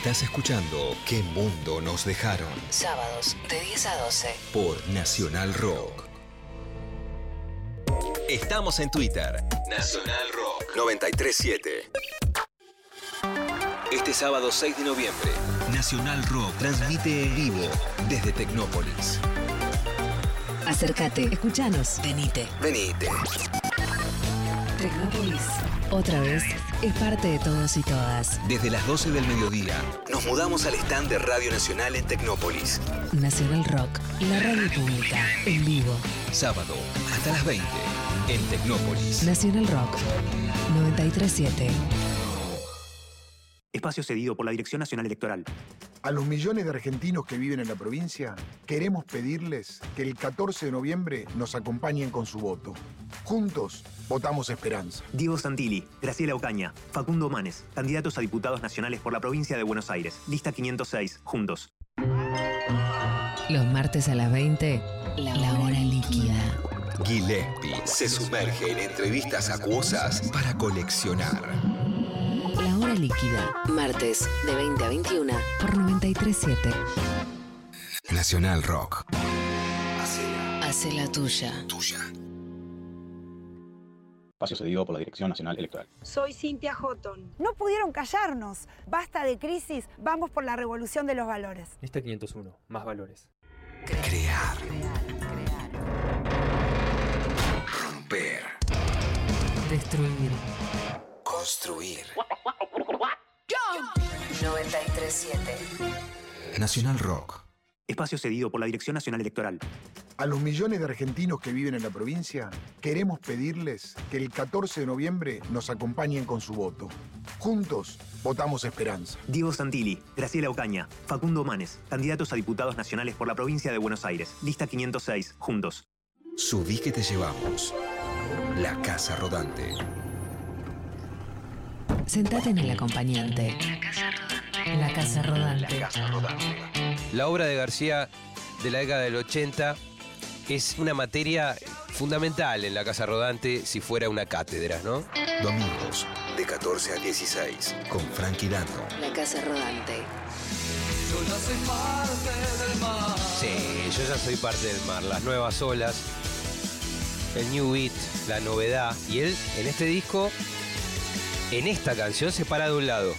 Estás escuchando ¿Qué mundo nos dejaron? Sábados de 10 a 12. Por Nacional Rock. Estamos en Twitter. Nacional Rock 937. Este sábado 6 de noviembre, Nacional Rock transmite en vivo desde Tecnópolis. Acércate, escuchanos. Venite. Venite. Tecnópolis. Otra vez es parte de todos y todas. Desde las 12 del mediodía, nos mudamos al stand de Radio Nacional en Tecnópolis. Nacional Rock, la radio pública, en vivo. Sábado, hasta las 20, en Tecnópolis. Nacional Rock 937. Espacio cedido por la Dirección Nacional Electoral. A los millones de argentinos que viven en la provincia, queremos pedirles que el 14 de noviembre nos acompañen con su voto. Juntos, votamos esperanza. Diego Santilli, Graciela Ocaña, Facundo Manes, candidatos a diputados nacionales por la provincia de Buenos Aires. Lista 506, juntos. Los martes a las 20, la hora líquida. Gillespie se sumerge en entrevistas acuosas para coleccionar. Líquida. Martes de 20 a 21 por 937. Nacional Rock. Hace la tuya. Tuya. Espacio cedido por la Dirección Nacional Electoral. Soy Cintia Houghton. No pudieron callarnos. Basta de crisis, vamos por la revolución de los valores. Lista 501, más valores. Crear. Romper. Destruir. Construir. 937. Nacional Rock. Espacio cedido por la Dirección Nacional Electoral. A los millones de argentinos que viven en la provincia, queremos pedirles que el 14 de noviembre nos acompañen con su voto. Juntos, votamos esperanza. Diego Santilli, Graciela Ocaña, Facundo Manes, candidatos a diputados nacionales por la provincia de Buenos Aires. Lista 506, juntos. Subí que te llevamos. La Casa Rodante. Sentate en el acompañante. En la casa rodante. La obra de García de la década del 80 es una materia fundamental en la Casa Rodante si fuera una cátedra, ¿no? Domingos, de 14 a 16, con Frankie Dando. La casa rodante. Yo ya soy parte del mar. Sí, yo ya soy parte del mar. Las nuevas olas, el New Beat, la novedad. Y él, en este disco, en esta canción, se para de un lado.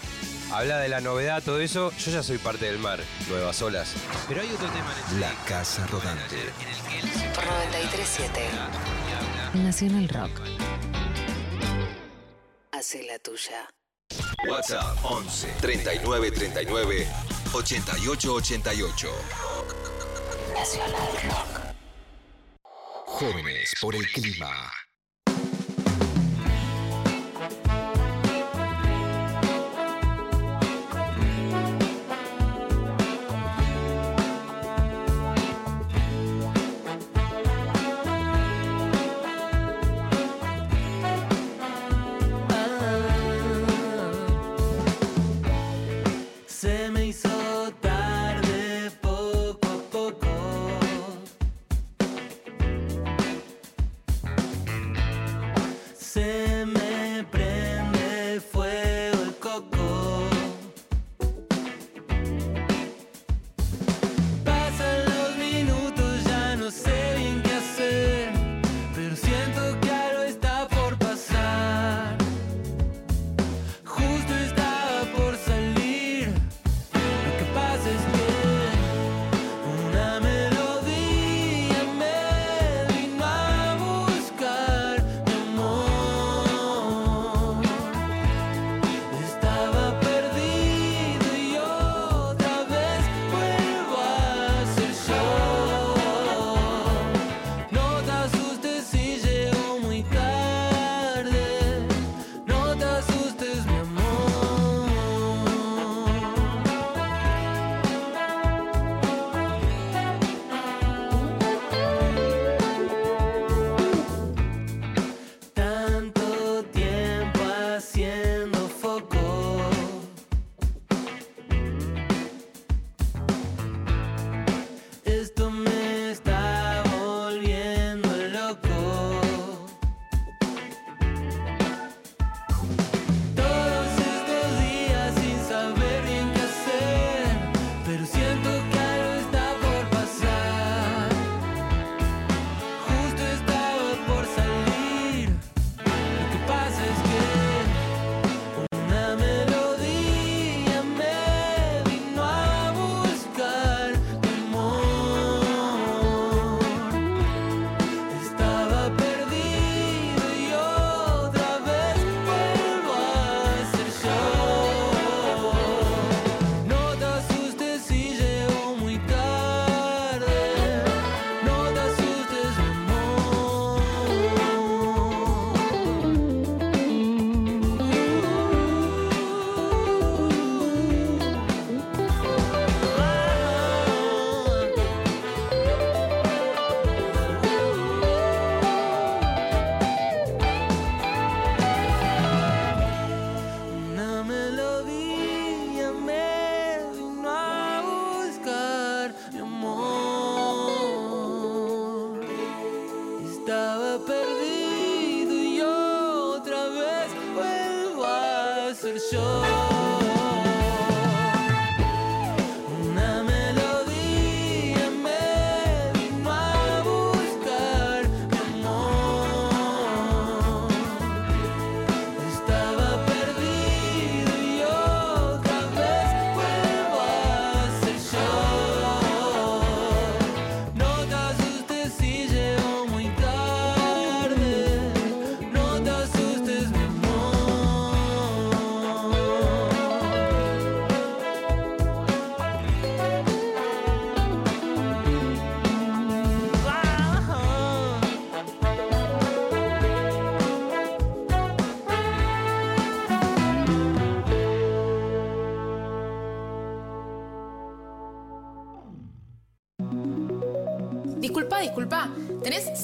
Habla de la novedad, todo eso. Yo ya soy parte del mar, nuevas olas. Pero hay otro tema en este La Casa Rodante. Por 937. Nacional Rock. Hace la tuya. WhatsApp 11 39 39 88 88. Nacional Rock. Jóvenes por el clima.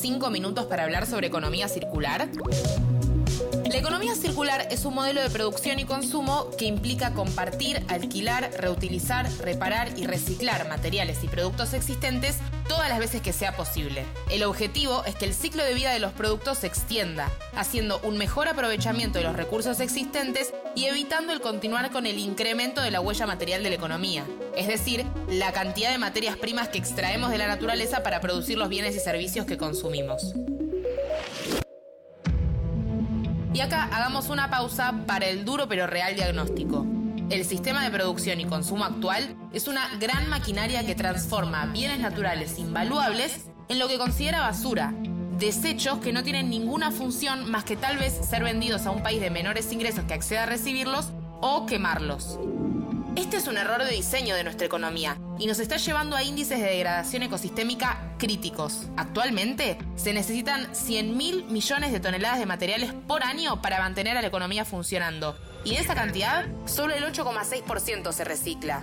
Cinco minutos para hablar sobre economía circular? La economía circular es un modelo de producción y consumo que implica compartir, alquilar, reutilizar, reparar y reciclar materiales y productos existentes todas las veces que sea posible. El objetivo es que el ciclo de vida de los productos se extienda, haciendo un mejor aprovechamiento de los recursos existentes y evitando el continuar con el incremento de la huella material de la economía, es decir, la cantidad de materias primas que extraemos de la naturaleza para producir los bienes y servicios que consumimos. Y acá hagamos una pausa para el duro pero real diagnóstico. El sistema de producción y consumo actual es una gran maquinaria que transforma bienes naturales invaluables en lo que considera basura, desechos que no tienen ninguna función más que tal vez ser vendidos a un país de menores ingresos que acceda a recibirlos o quemarlos. Este es un error de diseño de nuestra economía y nos está llevando a índices de degradación ecosistémica críticos. Actualmente se necesitan 100 mil millones de toneladas de materiales por año para mantener a la economía funcionando. Y de esa cantidad, solo el 8,6% se recicla.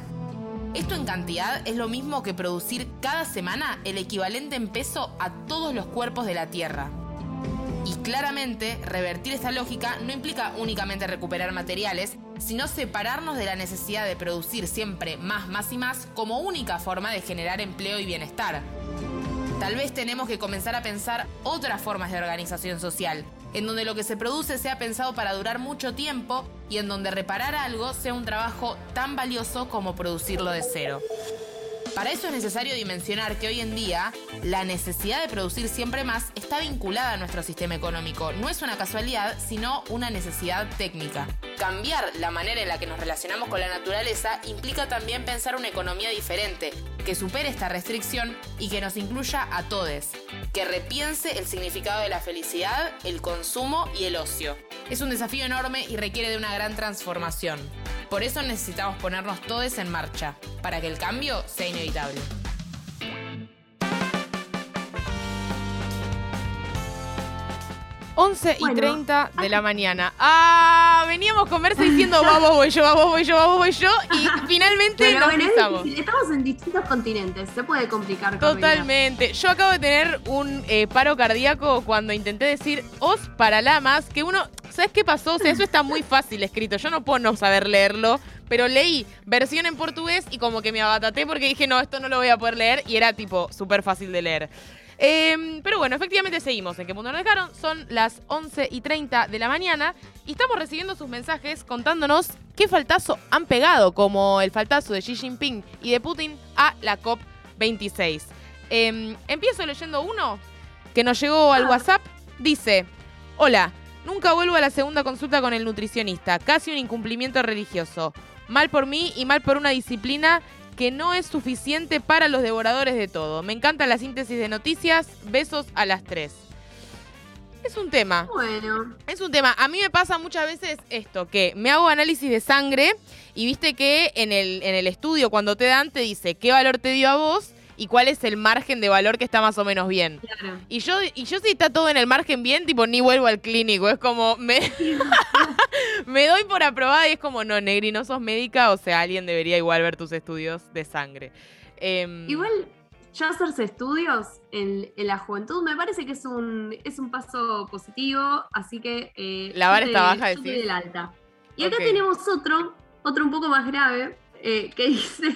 Esto en cantidad es lo mismo que producir cada semana el equivalente en peso a todos los cuerpos de la Tierra. Y claramente, revertir esta lógica no implica únicamente recuperar materiales, sino separarnos de la necesidad de producir siempre más, más y más como única forma de generar empleo y bienestar. Tal vez tenemos que comenzar a pensar otras formas de organización social, en donde lo que se produce sea pensado para durar mucho tiempo y en donde reparar algo sea un trabajo tan valioso como producirlo de cero. Para eso es necesario dimensionar que hoy en día la necesidad de producir siempre más está vinculada a nuestro sistema económico. No es una casualidad, sino una necesidad técnica. Cambiar la manera en la que nos relacionamos con la naturaleza implica también pensar una economía diferente, que supere esta restricción y que nos incluya a todos, que repiense el significado de la felicidad, el consumo y el ocio. Es un desafío enorme y requiere de una gran transformación. Por eso necesitamos ponernos todos en marcha, para que el cambio sea inevitable. Once y Bueno, 30 de la mañana. Ah, veníamos con Merce diciendo vamos, voy yo, vamos, voy yo, vamos, voy yo. Y finalmente Pero nos bueno, es. Estamos en distintos continentes, se puede complicar. Totalmente. Yo acabo de tener un eh, paro cardíaco cuando intenté decir os para lamas, que uno, ¿sabes qué pasó? O sea, eso está muy fácil escrito. Yo no puedo no saber leerlo, pero leí versión en portugués y como que me abataté porque dije, no, esto no lo voy a poder leer y era tipo súper fácil de leer. Em, pero bueno, efectivamente seguimos. ¿En qué punto nos dejaron? Son las 11 y 30 de la mañana y estamos recibiendo sus mensajes contándonos qué faltazo han pegado, como el faltazo de Xi Jinping y de Putin a la COP26. Em, empiezo leyendo uno que nos llegó al WhatsApp. Dice, hola, nunca vuelvo a la segunda consulta con el nutricionista. Casi un incumplimiento religioso. Mal por mí y mal por una disciplina que no es suficiente para los devoradores de todo. Me encanta la síntesis de noticias. Besos a las tres. Es un tema. Bueno. Es un tema. A mí me pasa muchas veces esto, que me hago análisis de sangre y viste que en el, en el estudio cuando te dan te dice qué valor te dio a vos y cuál es el margen de valor que está más o menos bien. Claro. Y yo, y yo si está todo en el margen bien, tipo, ni vuelvo al clínico. Es como, me, me doy por aprobada y es como, no, Negri, no sos médica, o sea, alguien debería igual ver tus estudios de sangre. Em, Igual, ya hacerse estudios en, en la juventud me parece que es un, es un paso positivo, así que... eh, La vara está baja, yo te decís. doy el alta. Y acá tenemos otro, otro un poco más grave, eh, que dice,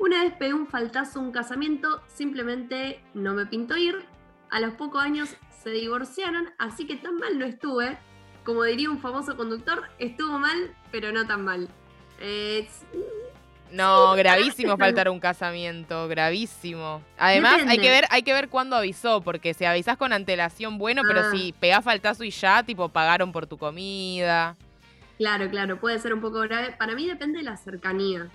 una vez pegué un faltazo a un casamiento, simplemente no me pintó ir, a los pocos años se divorciaron, así que tan mal no estuve. Como diría un famoso conductor, estuvo mal, pero no tan mal. Eh, No, gravísimo faltar un casamiento, gravísimo. Además, hay que ver, hay que ver cuándo avisó, porque si avisás con antelación, bueno, pero Ah. si pegás faltazo y ya, tipo, pagaron por tu comida. Claro, claro, puede ser un poco grave. Para mí depende de la cercanía.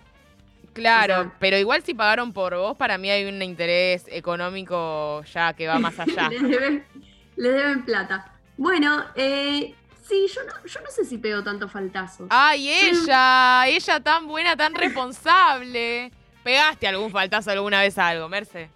Claro, O sea- pero igual si pagaron por vos, para mí hay un interés económico ya que va más allá. les, deben, les deben plata. Bueno, eh, sí, yo no, yo no sé si pego tanto faltazo. Ay, ella, ella tan buena, tan responsable. ¿Pegaste algún faltazo alguna vez a algo, Merce?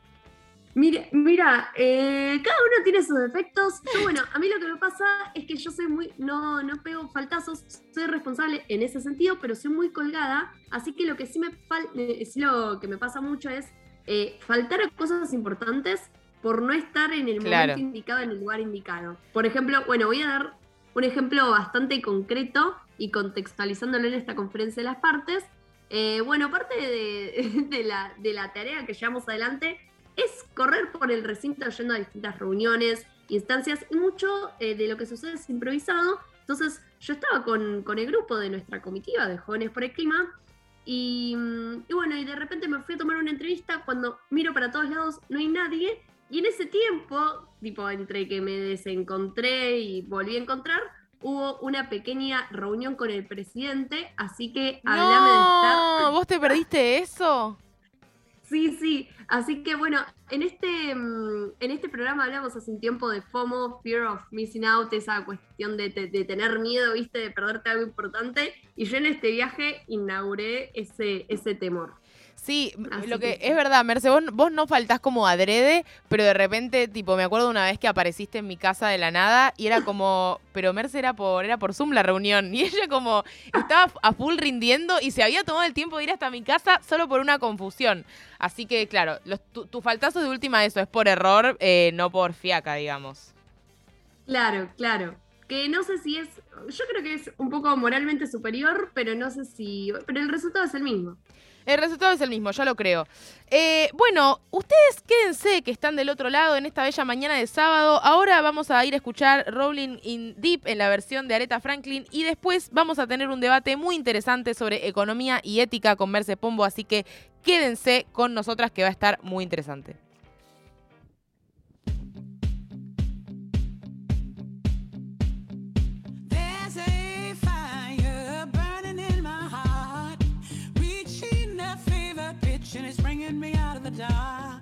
Mira, mira eh, cada uno tiene sus defectos. Yo, bueno, a mí lo que me pasa es que yo soy muy. No, no pego faltazos, soy responsable en ese sentido, pero soy muy colgada. Así que lo que sí me, fal- eh, sí lo que me pasa mucho es eh, faltar a cosas importantes por no estar en el Claro. momento indicado, en el lugar indicado. Por ejemplo, bueno, voy a dar un ejemplo bastante concreto y contextualizándolo en esta conferencia de las partes. Eh, bueno, parte de, de la, de la tarea que llevamos adelante es correr por el recinto yendo a distintas reuniones, instancias, y mucho eh, de lo que sucede es improvisado. Entonces, yo estaba con, con el grupo de nuestra comitiva de Jóvenes por el Clima, y, mm, y bueno, y de repente me fui a tomar una entrevista. Cuando miro para todos lados, no hay nadie. Y en ese tiempo, tipo, entre que me desencontré y volví a encontrar, hubo una pequeña reunión con el presidente. Así que hablame de estar. No, ¿vos te perdiste eso? Sí, sí. Así que bueno, en este, mm, en este programa hablamos hace un tiempo de FOMO, Fear of Missing Out, esa cuestión de, de- de tener miedo, viste, de perderte algo importante. Y yo en este viaje inauguré ese, ese temor. Sí, Así lo que, que- es verdad, Merce, vos, vos no faltás como adrede, pero de repente, tipo, me acuerdo una vez que apareciste en mi casa de la nada y era como, pero Merce era por, era por Zoom la reunión y ella como estaba a full rindiendo y se había tomado el tiempo de ir hasta mi casa solo por una confusión. Así que, claro, los, tu, tu faltazo de última eso es por error, eh, no por fiaca, digamos. Claro, claro. Que no sé si es. Yo creo que es un poco moralmente superior, pero no sé si. Pero el resultado es el mismo. El resultado es el mismo, ya lo creo. Eh, bueno, ustedes quédense que están del otro lado en esta bella mañana de sábado. Ahora vamos a ir a escuchar Rolling in Deep en la versión de Aretha Franklin y después vamos a tener un debate muy interesante sobre economía y ética con Merce Pombo, así que quédense con nosotras que va a estar muy interesante. It's bringing me out of the dark.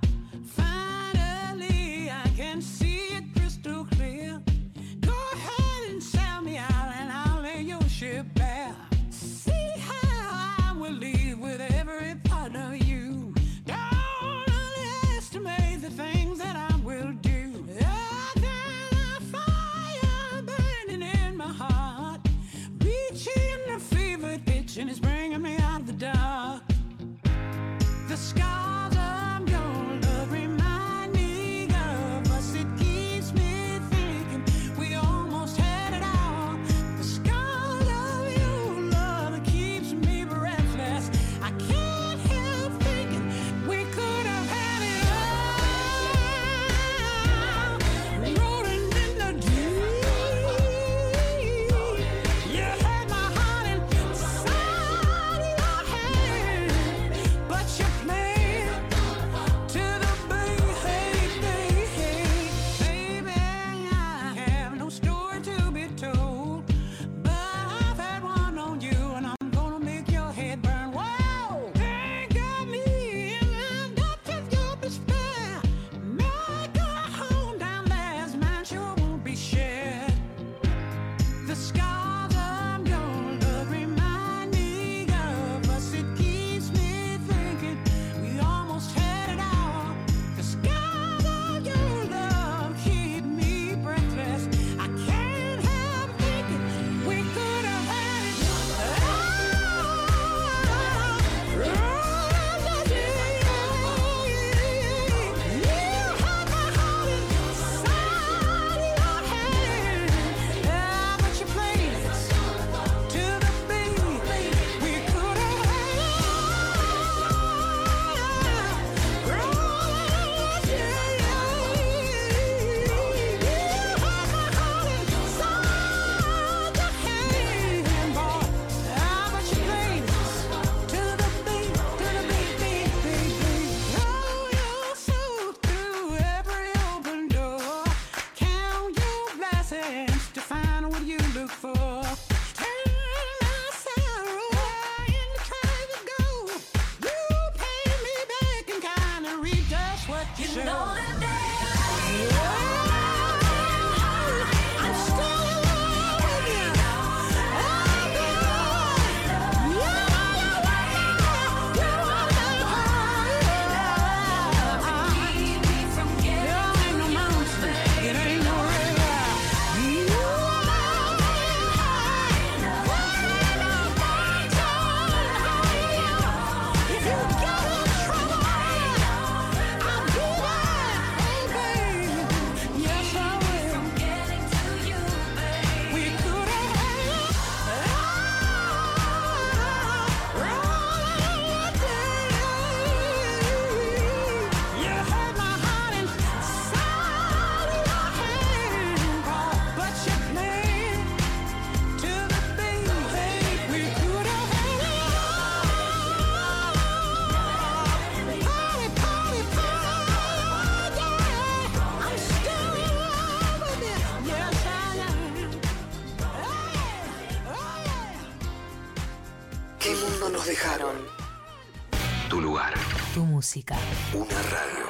Música. Una radio.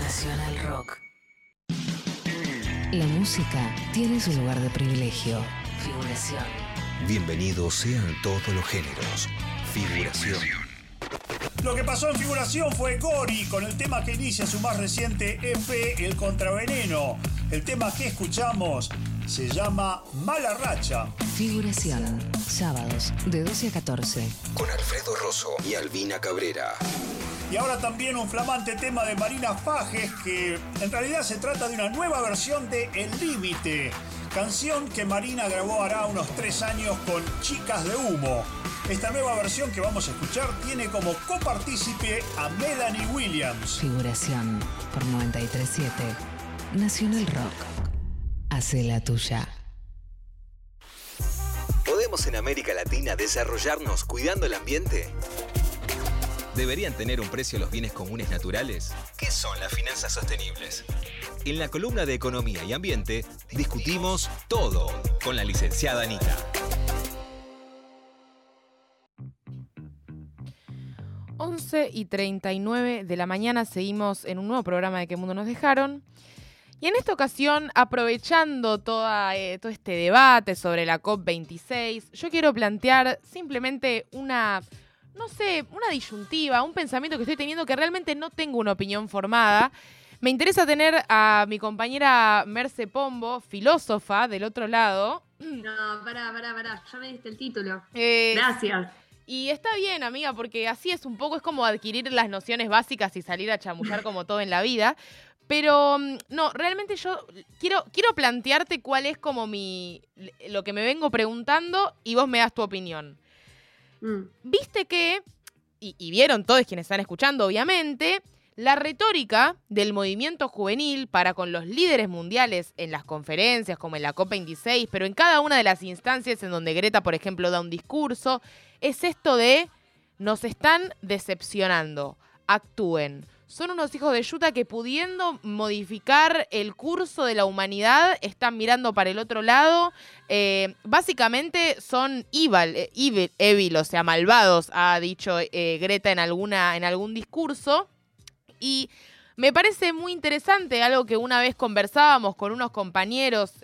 Nacional Rock. La música tiene su lugar de privilegio. Figuración. Bienvenidos sean todos los géneros. Figuración. Lo que pasó en figuración fue Gori con el tema que inicia su más reciente EP, El Contraveneno. El tema que escuchamos se llama Mala Racha. Figuración. Sábados de 12 a 14. Con Alfredo Rosso y Albina Cabrera. Y ahora también un flamante tema de Marina Fajes que en realidad se trata de una nueva versión de El Límite, canción que Marina grabó hará unos tres años con Chicas de Humo. Esta nueva versión que vamos a escuchar tiene como copartícipe a Melanie Williams. Figuración por 937. Nacional Rock. Hace la tuya. ¿Podemos en América Latina desarrollarnos cuidando el ambiente? ¿Deberían tener un precio los bienes comunes naturales? ¿Qué son las finanzas sostenibles? En la columna de Economía y Ambiente discutimos todo con la licenciada Anita. Once y 39 de la mañana seguimos en un nuevo programa de ¿Qué mundo nos dejaron? Y en esta ocasión, aprovechando toda, eh, todo este debate sobre la COP26, yo quiero plantear simplemente una, no sé, una disyuntiva, un pensamiento que estoy teniendo que realmente no tengo una opinión formada. Me interesa tener a mi compañera Merce Pombo, filósofa, del otro lado. No, pará, pará, pará. Ya me diste el título. Eh, Gracias. Y está bien, amiga, porque así es un poco, es como adquirir las nociones básicas y salir a chamullar como todo en la vida. Pero mm, no, realmente yo quiero, quiero plantearte cuál es como mi. lo que me vengo preguntando y vos me das tu opinión. Viste que, y, y vieron todos quienes están escuchando, obviamente, la retórica del movimiento juvenil para con los líderes mundiales en las conferencias, como en la COP26, pero en cada una de las instancias en donde Greta, por ejemplo, da un discurso, es esto de nos están decepcionando, actúen. Son unos hijos de yuta que pudiendo modificar el curso de la humanidad están mirando para el otro lado. Eh, básicamente son evil, eh, evil, evil, o sea, malvados, ha dicho eh, Greta en, alguna, en algún discurso. Y me parece muy interesante, algo que una vez conversábamos con unos compañeros,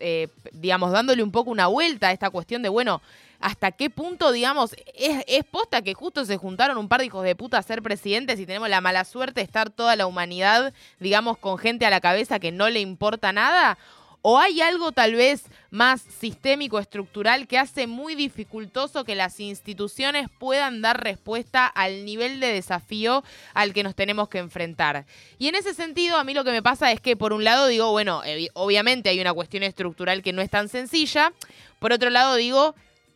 digamos, dándole un poco una vuelta a esta cuestión de, bueno, hasta qué punto, digamos, es, posta que justo se juntaron un par de hijos de puta a ser presidentes y tenemos la mala suerte de estar toda la humanidad, digamos, con gente a la cabeza que no le importa nada? ¿O hay algo tal vez más sistémico, estructural, que hace muy dificultoso que las instituciones puedan dar respuesta al nivel de desafío al que nos tenemos que enfrentar? Y en ese sentido, a mí lo que me pasa es que, por un lado, digo, bueno, obviamente hay una cuestión estructural que no es tan sencilla. Por otro lado, digo,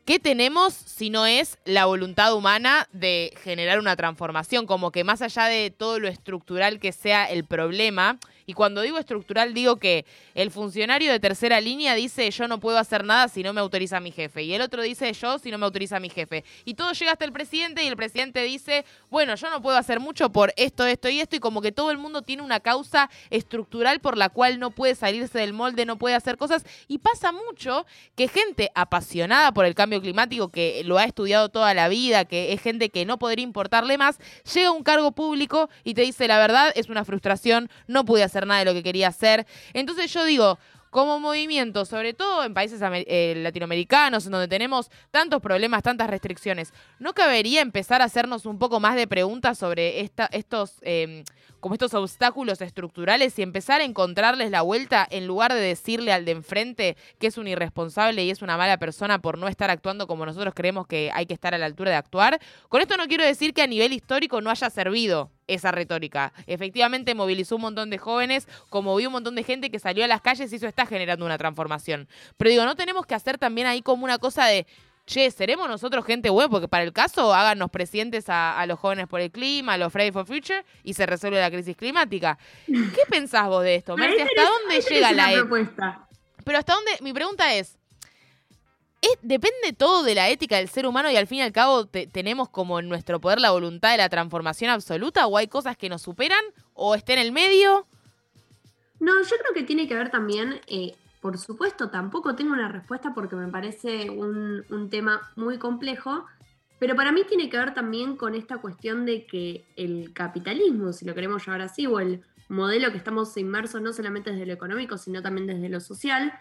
¿Qué tenemos si no es la voluntad humana de generar una transformación? Como que más allá de todo lo estructural que sea el problema, y cuando digo estructural digo que el funcionario de tercera línea dice yo no puedo hacer nada si no me autoriza mi jefe, y el otro dice yo si no me autoriza mi jefe. Y todo llega hasta el presidente y el presidente dice, bueno, yo no puedo hacer mucho por esto, esto y esto, y como que todo el mundo tiene una causa estructural por la cual no puede salirse del molde, no puede hacer cosas, y pasa mucho que gente apasionada por el cambio climático, que lo ha estudiado toda la vida, que es gente que no podría importarle más, llega a un cargo público y te dice la verdad, es una frustración, no pude hacer nada de lo que quería hacer. Entonces yo digo, como movimiento, sobre todo en países eh, latinoamericanos, en donde tenemos tantos problemas, tantas restricciones, ¿no cabería empezar a hacernos un poco más de preguntas sobre estos, eh, como estos obstáculos estructurales y empezar a encontrarles la vuelta en lugar de decirle al de enfrente que es un irresponsable y es una mala persona por no estar actuando como nosotros creemos que hay que estar a la altura de actuar? Con esto no quiero decir que a nivel histórico no haya servido esa retórica. Efectivamente movilizó un montón de jóvenes, como vi un montón de gente que salió a las calles y eso está generando una transformación. Pero digo, no tenemos que hacer también ahí como una cosa de, che, ¿seremos nosotros gente buena? Porque para el caso, háganos presidentes a, a los jóvenes por el clima, a los Fridays for Future y se resuelve la crisis climática. ¿Qué pensás vos de esto, Merce? Ahí ¿Hasta dónde llega la e- propuesta. Pero hasta dónde, mi pregunta es, ¿es- ¿depende todo de la ética del ser humano y al fin y al cabo te- tenemos como en nuestro poder la voluntad de la transformación absoluta o hay cosas que nos superan o está en el medio? No, yo creo que tiene que ver también, eh, por supuesto, tampoco tengo una respuesta porque me parece un, un tema muy complejo, Pero para mí tiene que ver también con esta cuestión de que el capitalismo, si lo queremos llamar así, o el modelo que estamos inmersos no solamente desde lo económico, sino también desde lo social,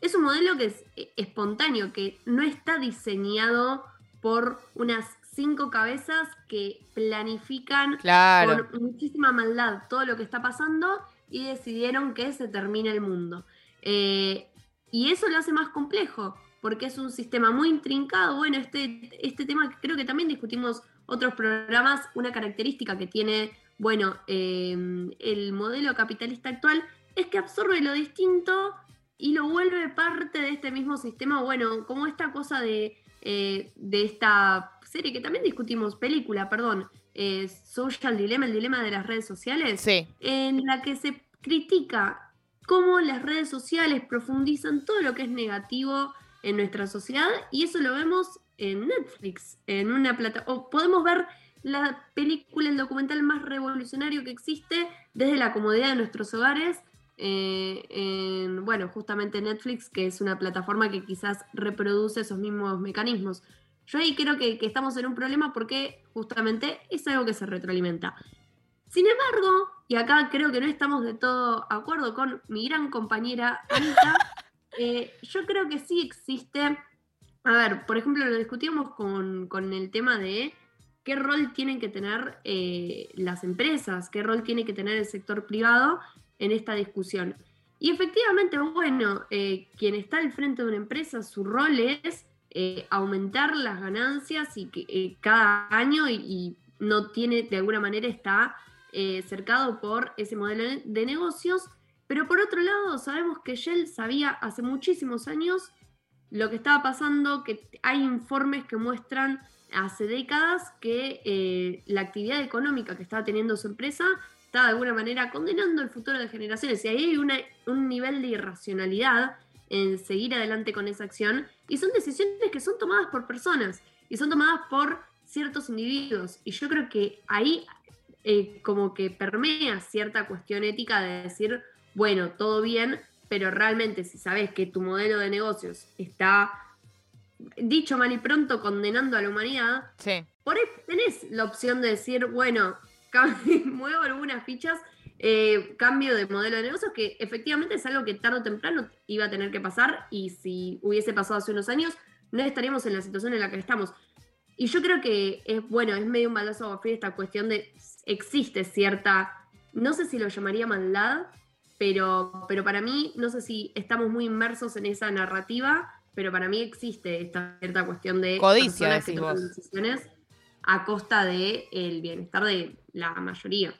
es un modelo que es eh, espontáneo, que no está diseñado por unas cinco cabezas que planifican Claro. con muchísima maldad todo lo que está pasando y decidieron que se termine el mundo. Eh, y eso lo hace más complejo, porque es un sistema muy intrincado. Bueno, este, este tema creo que también discutimos otros programas, una característica que tiene, bueno, eh, el modelo capitalista actual es que absorbe lo distinto y lo vuelve parte de este mismo sistema, bueno, como esta cosa de, eh, de esta serie que también discutimos, película, perdón, eh, Social Dilemma, el dilema de las redes sociales, Sí. en la que se critica cómo las redes sociales profundizan todo lo que es negativo en nuestra sociedad y eso lo vemos en Netflix, en una plata o podemos ver la película, el documental más revolucionario que existe desde la comodidad de nuestros hogares, eh, en, bueno, justamente Netflix, que es una plataforma que quizás reproduce esos mismos mecanismos. Yo ahí creo que, que estamos en un problema porque justamente es algo que se retroalimenta. Sin embargo, y acá creo que no estamos de todo acuerdo con mi gran compañera Anita, eh, yo creo que sí existe. A ver, por ejemplo, lo discutíamos con, con el tema de qué rol tienen que tener eh, las empresas, qué rol tiene que tener el sector privado en esta discusión. Y efectivamente, bueno, eh, quien está al frente de una empresa, su rol es eh, aumentar las ganancias y que eh, cada año y, no tiene, de alguna manera, está cercado por ese modelo de- negocios. Pero por otro lado, sabemos que Shell sabía hace muchísimos años lo que estaba pasando, que hay informes que muestran hace décadas que la actividad económica que estaba teniendo su empresa estaba de alguna manera condenando el futuro de generaciones. Y ahí hay una- un nivel de irracionalidad en seguir adelante con esa acción. Y son decisiones que son tomadas por personas y son tomadas por ciertos individuos. Y yo creo que ahí eh, como que permea cierta cuestión ética de decir, bueno, todo bien, pero realmente si sabes que tu modelo de negocios está, dicho mal y pronto, condenando a la humanidad, Sí. por ahí tenés la opción de decir, bueno, muevo algunas fichas, eh, cambio de modelo de negocios, que efectivamente es algo que tarde o temprano iba a tener que pasar y si hubiese pasado hace unos años, no estaríamos en la situación en la que estamos. Y yo creo que es bueno, es medio un balazo a esta cuestión de existe cierta, no sé si lo llamaría maldad, pero, pero para mí, no sé si estamos muy inmersos en esa narrativa, pero para mí existe esta cierta cuestión de Codicia, personas que decís toman vos. decisiones a costa del bienestar de la mayoría.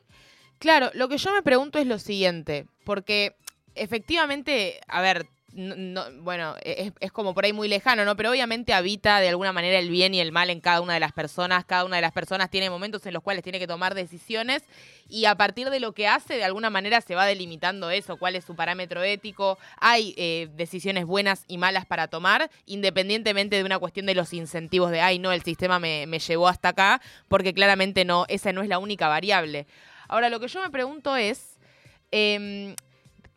Claro, lo que yo me pregunto es lo siguiente, porque efectivamente, a ver, no- no- bueno, es, es como por ahí muy lejano, ¿no? Pero obviamente habita de alguna manera el bien y el mal en cada una de las personas. Cada una de las personas tiene momentos en los cuales tiene que tomar decisiones y a partir de lo que hace, de alguna manera se va delimitando eso, cuál es su parámetro ético. Hay eh, decisiones buenas y malas para tomar, independientemente de una cuestión de los incentivos de, ay, no, el sistema me, me llevó hasta acá, porque claramente no, esa no es la única variable. Ahora, lo que yo me pregunto es, em,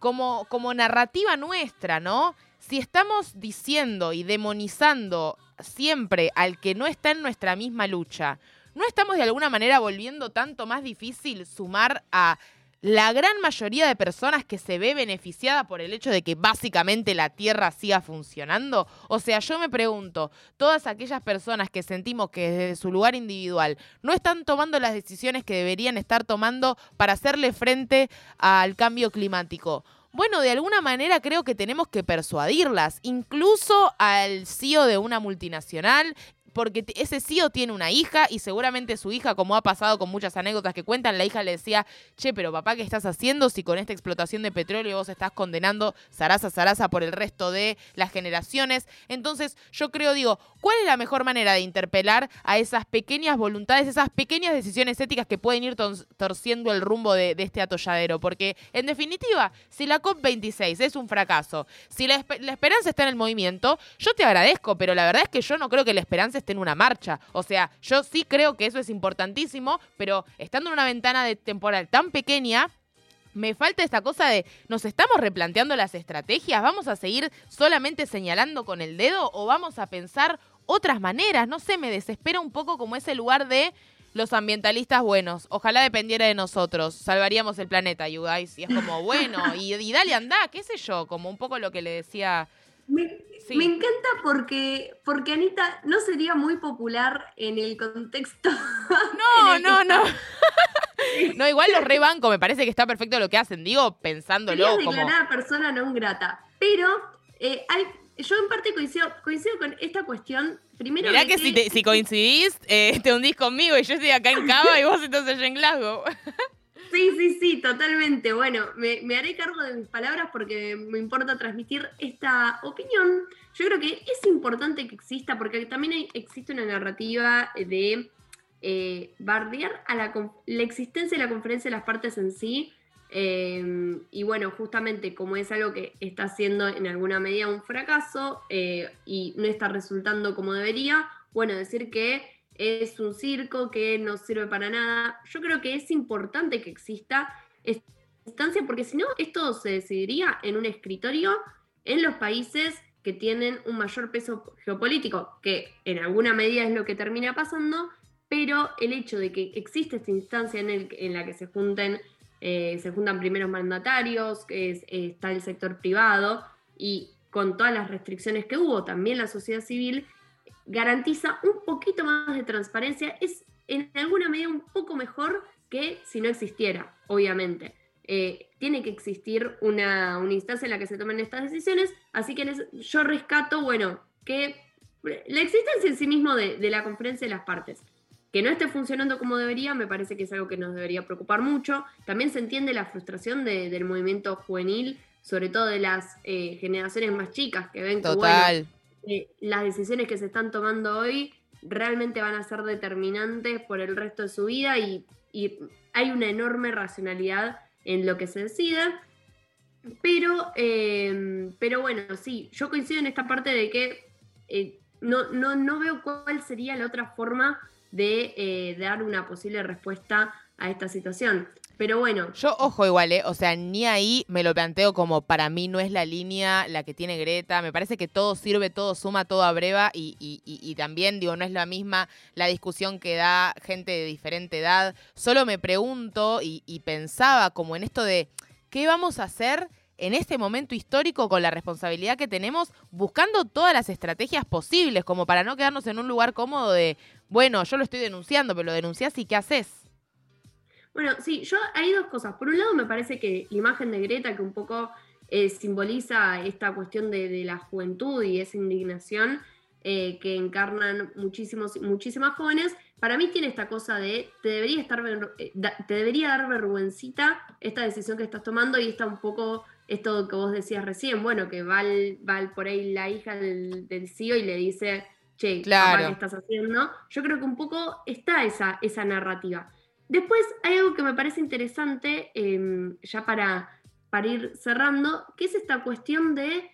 como, narrativa nuestra, ¿no? Si estamos diciendo y demonizando siempre al que no está en nuestra misma lucha, ¿no estamos de alguna manera volviendo tanto más difícil sumar a la gran mayoría de personas que se ve beneficiada por el hecho de que básicamente la Tierra siga funcionando? O sea, yo me pregunto, todas aquellas personas que sentimos que desde su lugar individual no están tomando las decisiones que deberían estar tomando para hacerle frente al cambio climático. Bueno, de alguna manera creo que tenemos que persuadirlas, incluso al CEO de una multinacional, porque ese CEO tiene una hija y seguramente su hija, como ha pasado con muchas anécdotas que cuentan, la hija le decía, che, pero papá, ¿qué estás haciendo si con esta explotación de petróleo vos estás condenando zaraza, zaraza por el resto de las generaciones? Entonces yo creo, digo, ¿cuál es la mejor manera de interpelar a esas pequeñas voluntades, esas pequeñas decisiones éticas que pueden ir tor- torciendo el rumbo de, este atolladero? Porque en definitiva, si la COP26 es un fracaso, si la esperanza está en el movimiento, yo te agradezco, pero la verdad es que yo no creo que la esperanza esté en una marcha. O sea, yo sí creo que eso es importantísimo, pero estando en una ventana de temporal tan pequeña, me falta esta cosa de, ¿nos estamos replanteando las estrategias? ¿Vamos a seguir solamente señalando con el dedo o vamos a pensar otras maneras. No sé, me desespera un poco como ese lugar de los ambientalistas buenos. Ojalá dependiera de nosotros. Salvaríamos el planeta, you guys. Y es como, bueno, y, y dale, anda, qué sé yo, como un poco lo que le decía. Me, me encanta porque, porque Anita no sería muy popular en el contexto. No, no, no. No, igual los rebanco, me parece que está perfecto lo que hacen. Digo, pensándolo como. declarada persona no grata. Pero eh, hay, yo en parte coincido, coincido con esta cuestión. Primero Mirá que, si, te- si coincidís, eh, te hundís conmigo y yo estoy acá en Cava y vos entonces en Glasgow. Sí, sí, sí, totalmente. Bueno, me, haré cargo de mis palabras porque me importa transmitir esta opinión. Yo creo que es importante que exista porque también existe una narrativa de eh, bardear a la, la existencia de la conferencia de las partes en sí. eh, y bueno, justamente como es algo que está siendo en alguna medida un fracaso eh, y no está resultando como debería, bueno, decir que es un circo que no sirve para nada. Yo creo que es importante que exista esta instancia porque si no, esto se decidiría en un escritorio en los países que tienen un mayor peso geopolítico, que en alguna medida es lo que termina pasando, pero el hecho de que existe esta instancia en, la que se junten, eh, se juntan primeros mandatarios, que es- está el sector privado, y con todas las restricciones que hubo, también la sociedad civil, garantiza un poquito más de transparencia, es en alguna medida un poco mejor que si no existiera, obviamente. Eh, tiene que existir una, una instancia en la que se tomen estas decisiones, así que yo rescato, bueno, que la existencia en sí mismo de, la conferencia de las partes, que no esté funcionando como debería, me parece que es algo que nos debería preocupar mucho. También se entiende la frustración de- del movimiento juvenil, sobre todo de las eh, generaciones más chicas que ven bueno, Las decisiones que se están tomando hoy realmente van a ser determinantes por el resto de su vida y, hay una enorme racionalidad en lo que se decida. Pero, eh, pero bueno, sí, yo coincido en esta parte de que eh, no, no, no veo cuál sería la otra forma de eh, dar una posible respuesta a esta situación. Pero bueno, Yo, ojo igual, ¿eh? O sea, ni ahí me lo planteo como para mí no es la línea la que tiene Greta. Me parece que todo sirve, todo suma, todo abreva. Y, y, y- y también, digo, no es la misma la discusión que da gente de diferente edad. Solo me pregunto y, y pensaba como en esto de qué vamos a hacer en este momento histórico con la responsabilidad que tenemos, buscando todas las estrategias posibles, como para no quedarnos en un lugar cómodo de, bueno, yo lo estoy denunciando, pero lo denunciás y ¿qué haces? Bueno, sí, yo hay dos cosas. Por un lado, me parece que la imagen de Greta, que un poco eh, simboliza esta cuestión de, de la juventud y esa indignación eh, que encarnan muchísimos, muchísimas jóvenes, para mí tiene esta cosa de te debería, estar, eh, da- te debería dar vergüencita esta decisión que estás tomando y está un poco esto que vos decías recién, bueno, que va, al- va por ahí la hija del, del CEO y le dice, che, papá, Claro. ¿qué estás haciendo? Yo creo que un poco está esa, esa narrativa. Después hay algo que me parece interesante, em, ya para, para ir cerrando, que es esta cuestión de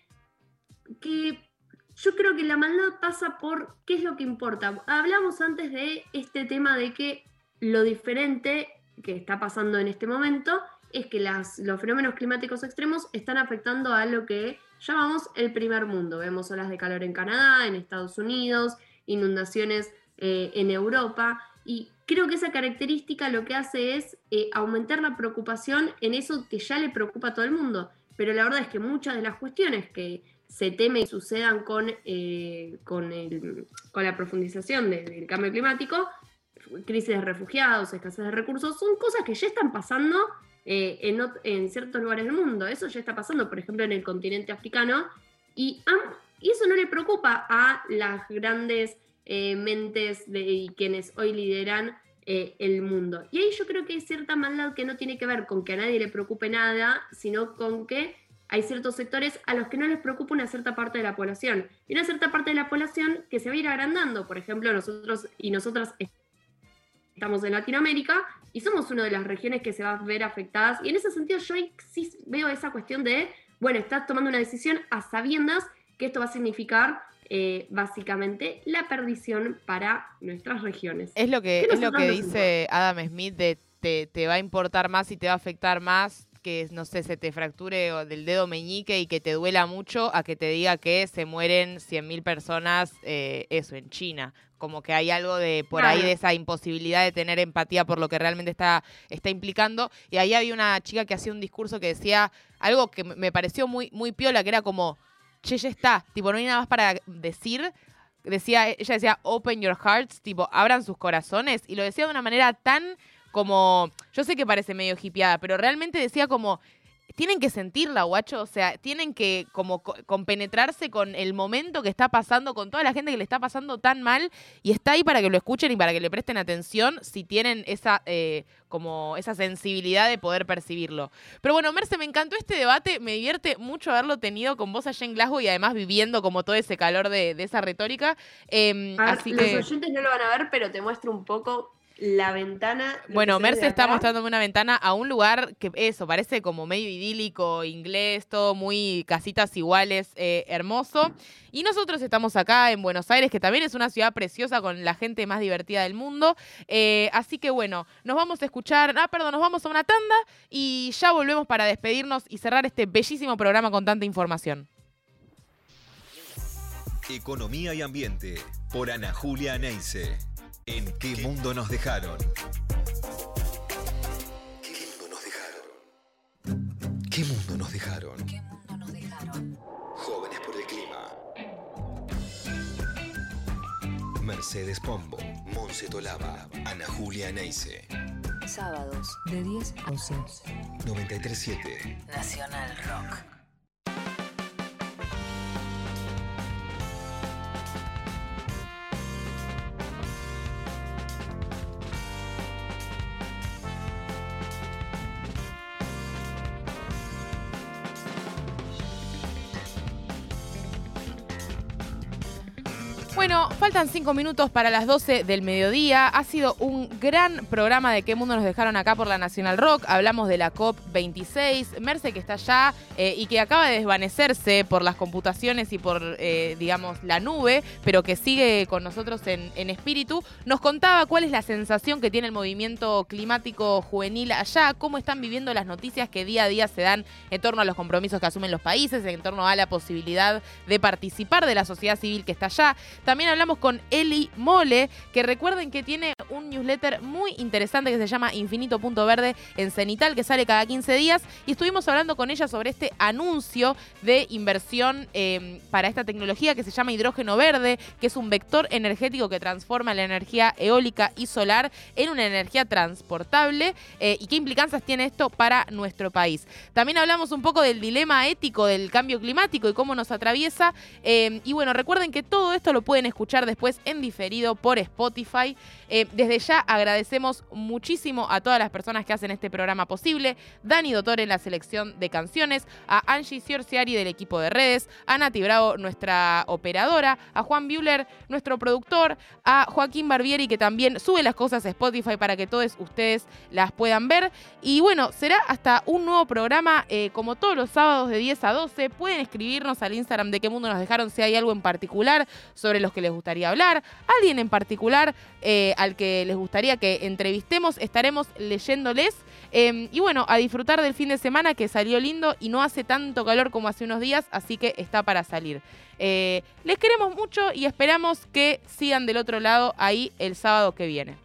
que yo creo que la maldad pasa por qué es lo que importa. Hablamos antes de este tema de que lo diferente que está pasando en este momento es que las, los fenómenos climáticos extremos están afectando a lo que llamamos el primer mundo. Vemos olas de calor en Canadá, en Estados Unidos, inundaciones eh, en Europa. Y creo que esa característica lo que hace es eh, aumentar la preocupación en eso que ya le preocupa a todo el mundo. Pero la verdad es que muchas de las cuestiones que se teme y sucedan con, eh, con, el- con la profundización de- del cambio climático, crisis de refugiados, escasez de recursos, son cosas que ya están pasando eh, en, en ciertos lugares del mundo. Eso ya está pasando, por ejemplo, en el continente africano. Y, eso no le preocupa a las grandes mentes de y quienes hoy lideran eh, el mundo. Y ahí yo creo que hay cierta maldad que no tiene que ver con que a nadie le preocupe nada, sino con que hay ciertos sectores a los que no les preocupa una cierta parte de la población. Y una cierta parte de la población que se va a ir agrandando. Por ejemplo, nosotros y nosotras estamos en Latinoamérica y somos una de las regiones que se va a ver afectadas. Y en ese sentido yo veo esa cuestión de, bueno, estás tomando una decisión a sabiendas que esto va a significar eh, básicamente la perdición para nuestras regiones. Es lo que, es lo que dice Adam Smith de te, te va a importar más y te va a afectar más que, no sé, se te fracture del dedo meñique y que te duela mucho a que te diga que se mueren 100.000 personas, eh, eso, en China. Como que hay algo de por ahí de esa imposibilidad de tener empatía por lo que realmente está, está implicando. Y ahí había una chica que hacía un discurso que decía algo que me- me pareció muy, muy piola, que era como, che, ya está, tipo, no hay nada más para decir. Decía, ella decía, open your hearts, tipo, abran sus corazones. Y lo decía de una manera tan como, yo sé que parece medio hippieada, pero realmente decía como, tienen que sentirla, guacho, o sea, tienen que como co- compenetrarse con el momento que está pasando, con toda la gente que le está pasando tan mal, y está ahí para que lo escuchen y para que le presten atención si tienen esa, eh, como esa sensibilidad de poder percibirlo. Pero bueno, Merce, me encantó este debate, me divierte mucho haberlo tenido con vos allá en Glasgow y además viviendo como todo ese calor de, de esa retórica. A ver, así los que... oyentes no lo van a ver, pero te muestro un poco la ventana. Bueno, Merce está acá. mostrándome una ventana a un lugar que eso, parece como medio idílico, inglés, todo muy casitas iguales, eh, hermoso. Y nosotros estamos acá en Buenos Aires, que también es una ciudad preciosa con la gente más divertida del mundo. Eh, así que bueno, nos vamos a escuchar, ah, perdón, nos vamos a una tanda y ya volvemos para despedirnos y cerrar este bellísimo programa con tanta información. Economía y Ambiente por Ana Julia Neise. ¿En qué mundo nos dejaron? ¿Qué mundo nos dejaron? Jóvenes por el clima. Mercedes Pombo, Monse Tolaba, Ana Julia Neise. Sábados de 10 a 11. 937 Nacional Rock. Bueno, faltan cinco minutos para las 12 del mediodía. Ha sido un gran programa de qué mundo nos dejaron acá por la Nacional Rock. Hablamos de la COP26. Merce, que está allá eh, y que acaba de desvanecerse por las computaciones y por, eh, digamos, la nube, pero que sigue con nosotros en, en espíritu, nos contaba cuál es la sensación que tiene el movimiento climático juvenil allá, cómo están viviendo las noticias que día a día se dan en torno a los compromisos que asumen los países, en torno a la posibilidad de participar de la sociedad civil que está allá. También hablamos con Eli Mole, que recuerden que tiene un newsletter muy interesante que se llama Infinito Punto Verde en Cenital, que sale cada 15 días. Y estuvimos hablando con ella sobre este anuncio de inversión eh, para esta tecnología que se llama hidrógeno verde, que es un vector energético que transforma la energía eólica y solar en una energía transportable. eh, ¿Y qué implicancias tiene esto para nuestro país? También hablamos un poco del dilema ético del cambio climático y cómo nos atraviesa. eh, y bueno, recuerden que todo esto lo pueden escuchar después en diferido por Spotify. Eh, desde ya agradecemos muchísimo a todas las personas que hacen este programa posible. Dani Dotor en la selección de canciones, a Angie Ciorciari del equipo de redes, a Nati Bravo, nuestra operadora, a Juan Buehler, nuestro productor, a Joaquín Barbieri, que también sube las cosas a Spotify para que todos ustedes las puedan ver. Y bueno, será hasta un nuevo programa, eh, como todos los sábados de 10 a 12. Pueden escribirnos al Instagram de qué mundo nos dejaron si hay algo en particular sobre los les gustaría hablar, alguien en particular eh, al que les gustaría que entrevistemos, estaremos leyéndoles. Eh, y bueno, a disfrutar del fin de semana que salió lindo y no hace tanto calor como hace unos días, así que está para salir. Eh, les queremos mucho y esperamos que sigan del otro lado ahí el sábado que viene.